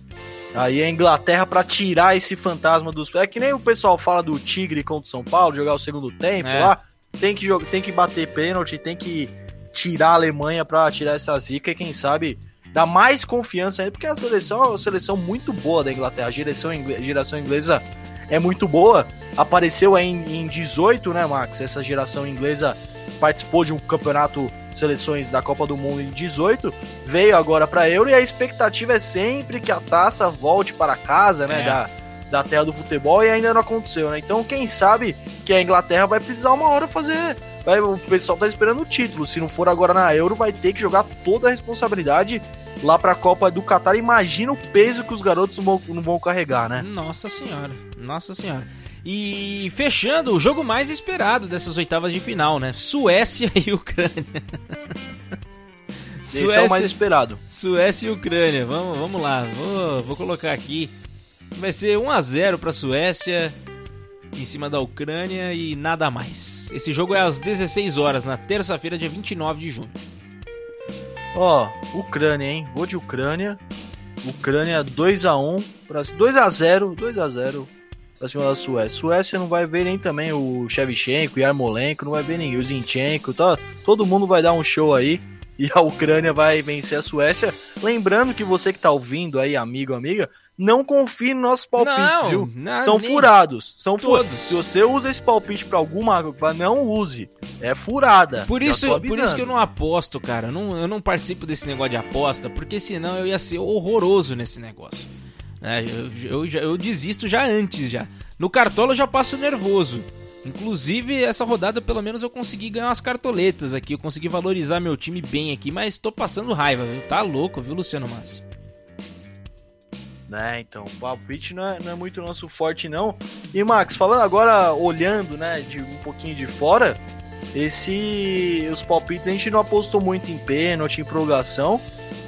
Aí a Inglaterra para tirar esse fantasma dos. É que nem o pessoal fala do Tigre contra o São Paulo, jogar o segundo tempo é. lá. Tem que, jogar, tem que bater pênalti, tem que tirar a Alemanha para tirar essa zica e quem sabe dar mais confiança ainda, porque a seleção é uma seleção muito boa da Inglaterra. A geração, a geração inglesa é muito boa. Apareceu aí em, em 18, né, Max? Essa geração inglesa participou de um campeonato seleções da Copa do Mundo em 18, veio agora para Euro e a expectativa é sempre que a taça volte para casa, né, é. da, da terra do futebol e ainda não aconteceu, né? Então, quem sabe que a Inglaterra vai precisar uma hora fazer Vai, o pessoal tá esperando o título. Se não for agora na Euro, vai ter que jogar toda a responsabilidade lá pra Copa do Catar. Imagina o peso que os garotos não vão, não vão carregar, né? Nossa senhora, nossa senhora. E fechando o jogo mais esperado dessas oitavas de final, né? Suécia e Ucrânia. Esse Suécia, é o mais esperado. Suécia e Ucrânia. Vamos, vamos lá. Vou, vou colocar aqui. Vai ser 1 a 0 para a Suécia em cima da Ucrânia e nada mais. Esse jogo é às 16 horas na terça-feira, dia 29 de junho. Ó, oh, Ucrânia, hein? Vou de Ucrânia. Ucrânia 2 a 1 para 2 a 0, 2 a 0 pra cima da Suécia. Suécia não vai ver nem também o Shevchenko, Yarmolenko, não vai ver ninguém, o Zinchenko, tá? todo mundo vai dar um show aí e a Ucrânia vai vencer a Suécia. Lembrando que você que tá ouvindo aí, amigo, amiga, não confie nos nossos palpites, não, viu? Não, são furados, são furados. Se você usa esse palpite para alguma, não use. É furada. Por isso, por isso que eu não aposto, cara. Eu não, eu não participo desse negócio de aposta, porque senão eu ia ser horroroso nesse negócio. É, eu, eu, eu, desisto já antes já. No cartola eu já passo nervoso. Inclusive, essa rodada, pelo menos, eu consegui ganhar umas cartoletas aqui. Eu consegui valorizar meu time bem aqui, mas tô passando raiva, viu? Tá louco, viu, Luciano Massi? Né, então, palpite não é, não é muito nosso forte, não. E, Max, falando agora, olhando, né, de um pouquinho de fora, esse. Os palpites a gente não apostou muito em pênalti, em prorrogação.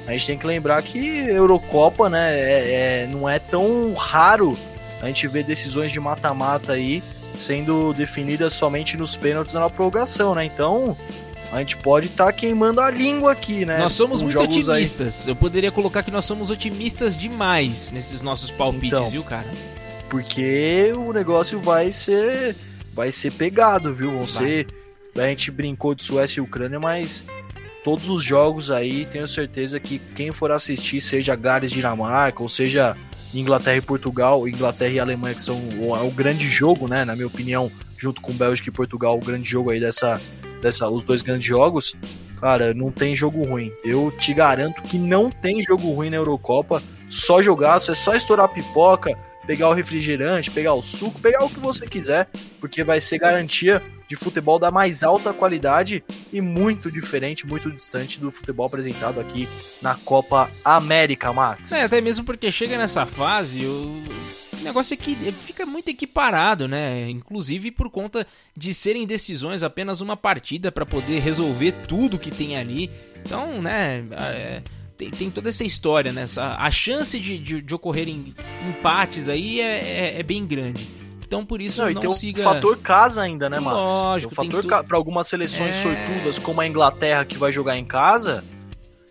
A gente tem que lembrar que Eurocopa, né, é, é, não é tão raro a gente ver decisões de mata-mata aí sendo definidas somente nos pênaltis na prorrogação, né? Então, a gente pode estar tá queimando a língua aqui, né? Nós somos muito otimistas. Aí. Eu poderia colocar que nós somos otimistas demais nesses nossos palpites, então, viu, cara? Porque o negócio vai ser vai ser pegado, viu? Vão vai. ser a gente brincou de Suécia e Ucrânia, mas todos os jogos aí, tenho certeza que quem for assistir, seja Gales Dinamarca, ou seja Inglaterra e Portugal, Inglaterra e Alemanha, que são o, o grande jogo, né? Na minha opinião, junto com Bélgica e Portugal, o grande jogo aí dessa, dessa. Os dois grandes jogos. Cara, não tem jogo ruim. Eu te garanto que não tem jogo ruim na Eurocopa. Só jogar, é só estourar a pipoca, pegar o refrigerante, pegar o suco, pegar o que você quiser, porque vai ser garantia de futebol da mais alta qualidade e muito diferente, muito distante do futebol apresentado aqui na Copa América, Max. É, até mesmo porque chega nessa fase, o negócio é que fica muito equiparado, né? Inclusive por conta de serem decisões apenas uma partida para poder resolver tudo que tem ali. Então, né, é, tem, tem, toda essa história, né? a chance de, de, de ocorrerem empates aí é, é, é bem grande. Então por isso não, não tem siga. O fator casa ainda, né, Max? Lógico. Tem o fator tu... para algumas seleções é... sortudas, como a Inglaterra que vai jogar em casa,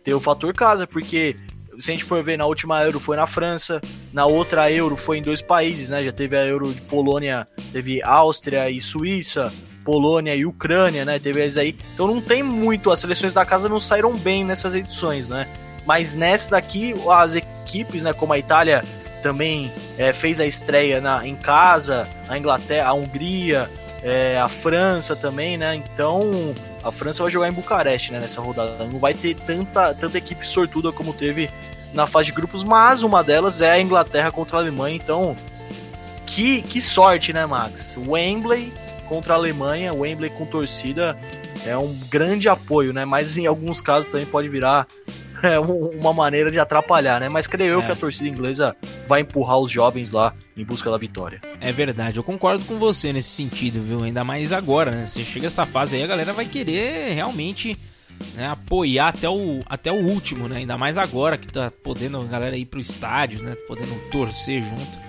tem o fator casa, porque se a gente for ver na última Euro foi na França, na outra Euro foi em dois países, né? Já teve a Euro de Polônia, teve Áustria e Suíça, Polônia e Ucrânia, né? Teve as aí. Então não tem muito, as seleções da casa não saíram bem nessas edições, né? Mas nessa daqui, as equipes, né, como a Itália também é, fez a estreia na, em casa, a Inglaterra, a Hungria, é, a França também, né? Então a França vai jogar em Bucareste né, nessa rodada. Não vai ter tanta, tanta equipe sortuda como teve na fase de grupos, mas uma delas é a Inglaterra contra a Alemanha. Então, que, que sorte, né, Max? Wembley contra a Alemanha, Wembley com torcida é um grande apoio, né? Mas em alguns casos também pode virar é uma maneira de atrapalhar, né? Mas creio eu que a torcida inglesa vai empurrar os jovens lá em busca da vitória. É verdade, eu concordo com você nesse sentido, viu? Ainda mais agora, né? Você chega essa fase aí, a galera vai querer realmente né, apoiar até o, até o último, né? Ainda mais agora que tá podendo a galera ir pro estádio, né? Podendo torcer junto.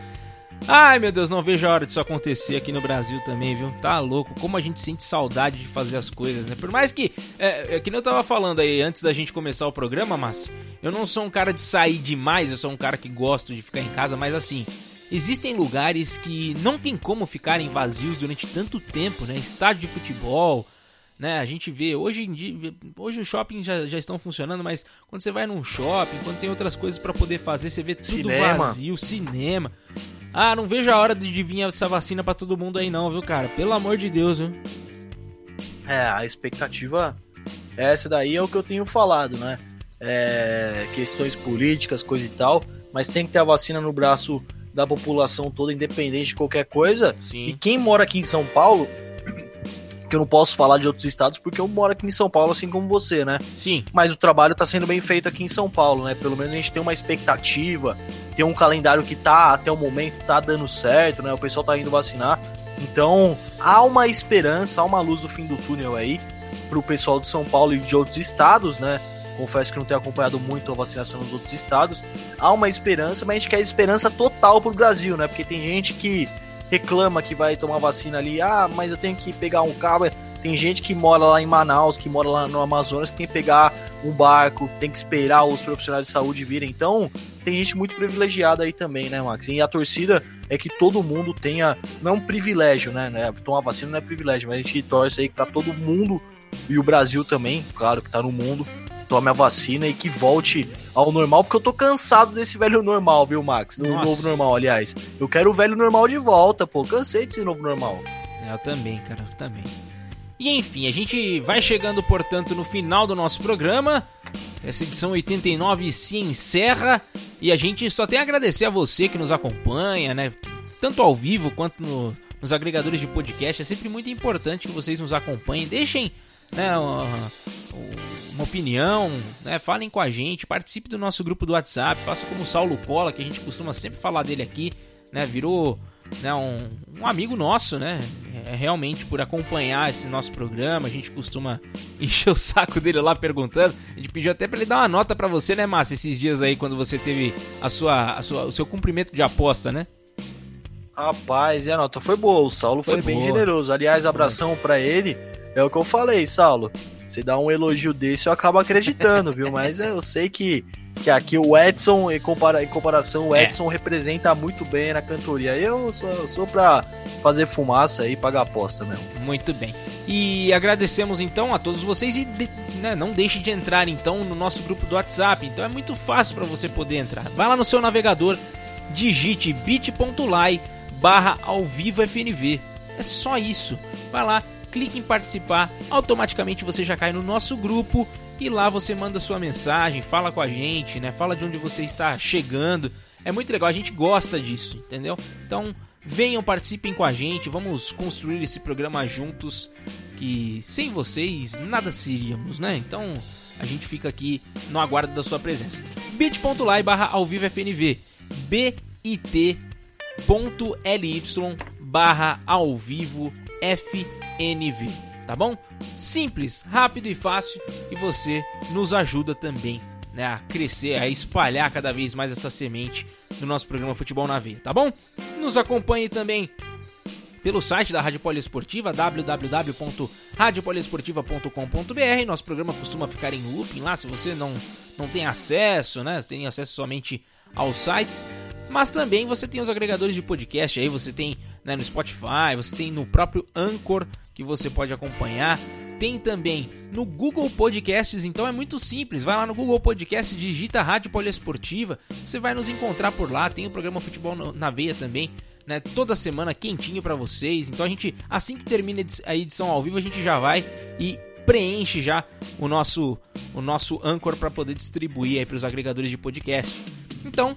Ai meu Deus, não vejo a hora disso acontecer aqui no Brasil também, viu? Tá louco, como a gente sente saudade de fazer as coisas, né? Por mais que, é, é que nem eu tava falando aí antes da gente começar o programa, mas eu não sou um cara de sair demais, eu sou um cara que gosto de ficar em casa, mas assim, existem lugares que não tem como ficarem vazios durante tanto tempo, né? Estádio de futebol, né? A gente vê hoje em dia, hoje os shoppings já, já estão funcionando, mas quando você vai num shopping, quando tem outras coisas para poder fazer, você vê tudo cinema. vazio, cinema. Ah, não vejo a hora de vir essa vacina para todo mundo aí não, viu, cara? Pelo amor de Deus, viu? É, a expectativa é essa daí é o que eu tenho falado, né? É, questões políticas, coisa e tal, mas tem que ter a vacina no braço da população toda, independente de qualquer coisa. Sim. E quem mora aqui em São Paulo que eu não posso falar de outros estados porque eu moro aqui em São Paulo, assim como você, né? Sim. Mas o trabalho tá sendo bem feito aqui em São Paulo, né? Pelo menos a gente tem uma expectativa, tem um calendário que tá, até o momento, tá dando certo, né? O pessoal tá indo vacinar. Então, há uma esperança, há uma luz no fim do túnel aí pro pessoal de São Paulo e de outros estados, né? Confesso que não tenho acompanhado muito a vacinação nos outros estados. Há uma esperança, mas a gente quer esperança total pro Brasil, né? Porque tem gente que reclama que vai tomar vacina ali, ah, mas eu tenho que pegar um carro. Tem gente que mora lá em Manaus, que mora lá no Amazonas, que tem que pegar um barco, tem que esperar os profissionais de saúde virem. Então, tem gente muito privilegiada aí também, né, Max? E a torcida é que todo mundo tenha. Não é um privilégio, né? né tomar vacina não é privilégio, mas a gente torce aí para todo mundo e o Brasil também, claro que tá no mundo, tome a vacina e que volte ao normal, porque eu tô cansado desse velho normal, viu, Max? Do novo normal, aliás. Eu quero o velho normal de volta, pô. Cansei desse novo normal. Eu também, cara, eu também. E enfim, a gente vai chegando, portanto, no final do nosso programa. Essa edição 89 se encerra e a gente só tem a agradecer a você que nos acompanha, né? Tanto ao vivo quanto no, nos agregadores de podcast. É sempre muito importante que vocês nos acompanhem. Deixem né, uma, opinião, né, falem com a gente, participe do nosso grupo do WhatsApp, faça como o Saulo Cola, que a gente costuma sempre falar dele aqui, né, virou né, um, um, amigo nosso, né? É, realmente por acompanhar esse nosso programa, a gente costuma encher o saco dele lá perguntando. A gente pediu até para ele dar uma nota para você, né, Márcio, esses dias aí quando você teve a sua, a sua, o seu cumprimento de aposta, né? Rapaz, e a nota foi boa. O Saulo foi, foi bem generoso. Aliás, abração para ele. É o que eu falei, Saulo. Você dá um elogio desse, eu acabo acreditando, viu? Mas é, eu sei que que aqui o Edson, em, compara, em comparação, o é. Edson é. representa muito bem na cantoria. Eu sou, eu sou pra fazer fumaça e pagar aposta mesmo. Muito bem. E agradecemos então a todos vocês e de, né, não deixe de entrar então no nosso grupo do WhatsApp. Então é muito fácil para você poder entrar. Vai lá no seu navegador, digite bit.ly barra ao vivo FNV. É só isso. Vai lá, clique em participar, automaticamente você já cai no nosso grupo e lá você manda sua mensagem, fala com a gente, né? Fala de onde você está chegando. É muito legal, a gente gosta disso, entendeu? Então, venham, participem com a gente, vamos construir esse programa juntos, que sem vocês nada seríamos, né? Então, a gente fica aqui no aguardo da sua presença. bit.ly barra ao vivo FNV bit.ly barra ao vivo FNV tá bom? Simples, rápido e fácil e você nos ajuda também né, a crescer, a espalhar cada vez mais essa semente do nosso programa Futebol na Veia, tá bom? Nos acompanhe também pelo site da Rádio Poliesportiva, www.radiopoliesportiva.com.br. Nosso programa costuma ficar em looping lá, se você não, não tem acesso, né? Você tem acesso somente aos sites. Mas também você tem os agregadores de podcast aí, você tem né, no Spotify, você tem no próprio Anchor, que você pode acompanhar. Tem também no Google Podcasts, então é muito simples. Vai lá no Google Podcasts, digita Rádio Poliesportiva, você vai nos encontrar por lá. Tem o programa Futebol na Veia também, né? Toda semana quentinho para vocês. Então a gente, assim que termina a edição ao vivo, a gente já vai e preenche já o nosso o nosso Anchor para poder distribuir aí para os agregadores de podcast. Então,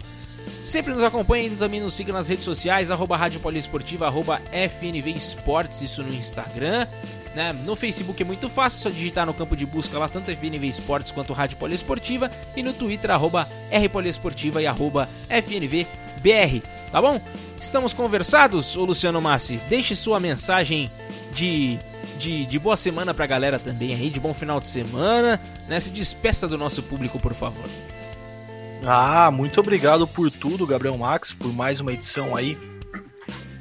Sempre nos acompanhe e também nos siga nas redes sociais, arroba Rádio Poliesportiva, arroba FNV Esportes, isso no Instagram. Né? No Facebook é muito fácil, só digitar no campo de busca lá tanto FNV Esportes quanto Rádio Poliesportiva e no Twitter arroba Rpoliesportiva e arroba FNVBR, tá bom? Estamos conversados, ô Luciano Massi? Deixe sua mensagem de, de, de boa semana pra galera também aí, de bom final de semana, né? Se despeça do nosso público, por favor. Ah, muito obrigado por tudo, Gabriel Max, por mais uma edição aí.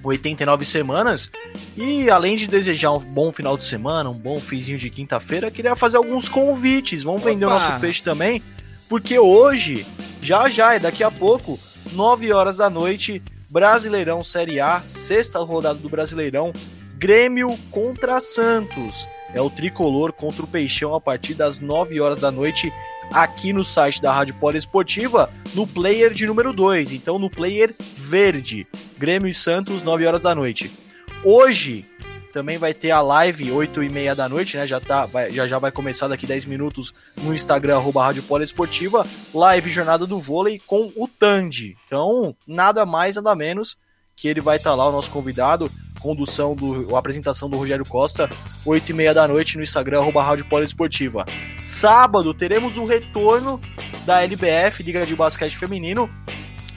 89 semanas. E além de desejar um bom final de semana, um bom fizinho de quinta-feira, queria fazer alguns convites. Vamos Opa. vender o nosso peixe também, porque hoje, já já, é daqui a pouco, 9 horas da noite, Brasileirão Série A, sexta rodada do Brasileirão, Grêmio contra Santos. É o tricolor contra o Peixão a partir das 9 horas da noite aqui no site da Rádio Poliesportiva, no player de número 2, então no player verde. Grêmio e Santos, 9 horas da noite. Hoje também vai ter a live 8 e meia da noite, né? Já, tá, vai, já, já vai começar daqui 10 minutos no Instagram, arroba Rádio Poliesportiva, live Jornada do Vôlei com o Tandy. Então, nada mais, nada menos que ele vai estar tá lá, o nosso convidado, condução do apresentação do Rogério Costa, 8 e meia da noite no Instagram, arroba Rádio Poliesportiva. Sábado teremos o retorno da LBF, Liga de Basquete Feminino.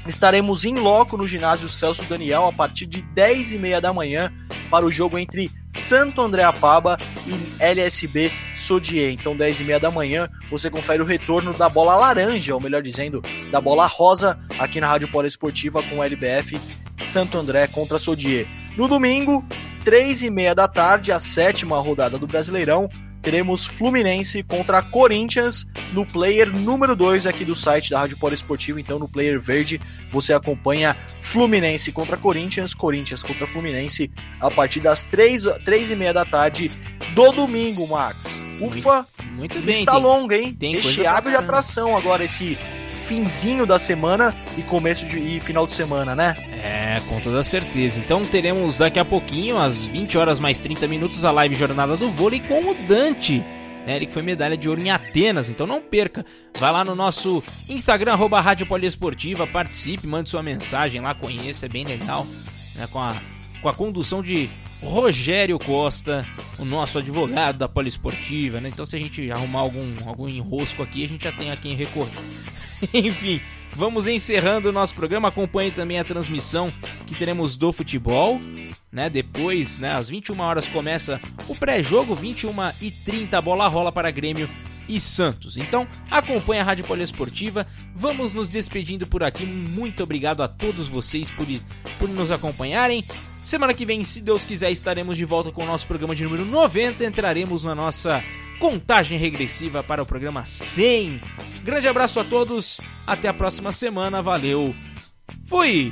Estaremos em loco no ginásio Celso Daniel a partir de 10 e meia da manhã para o jogo entre Santo André Apaba e LSB Sodier. Então, 10 e meia da manhã, você confere o retorno da bola laranja, ou melhor dizendo, da bola rosa, aqui na Rádio Poliesportiva com o LBF Santo André contra Sodier. No domingo, três e meia da tarde, a sétima rodada do Brasileirão, teremos Fluminense contra Corinthians no player número 2 aqui do site da Rádio Poliesportiva. Então, no player verde, você acompanha Fluminense contra Corinthians, Corinthians contra Fluminense, a partir das três, três e meia da tarde do domingo, Max. Ufa! Muito, muito bem. Está longa, hein? Tem Recheado de atração agora esse finzinho da semana e começo de e final de semana, né? É, com toda certeza. Então teremos daqui a pouquinho, às 20 horas mais 30 minutos, a live Jornada do Vôlei com o Dante. Né, ele que foi medalha de ouro em Atenas, então não perca. Vai lá no nosso Instagram, arroba Rádio Poliesportiva, participe, mande sua mensagem lá, conheça, é bem legal. Né, com a com a condução de Rogério Costa, o nosso advogado da Poliesportiva, né? Então se a gente arrumar algum, algum enrosco aqui, a gente já tem a quem recorrer. Enfim, vamos encerrando o nosso programa. Acompanhe também a transmissão que teremos do futebol, né? Depois, né, às 21 horas começa o pré-jogo, 21 e 30 a bola rola para Grêmio e Santos. Então, acompanhe a Rádio Poliesportiva. Vamos nos despedindo por aqui. Muito obrigado a todos vocês por, por nos acompanharem. Semana que vem, se Deus quiser, estaremos de volta com o nosso programa de número 90. Entraremos na nossa contagem regressiva para o programa 100. Grande abraço a todos. Até a próxima semana. Valeu. Fui!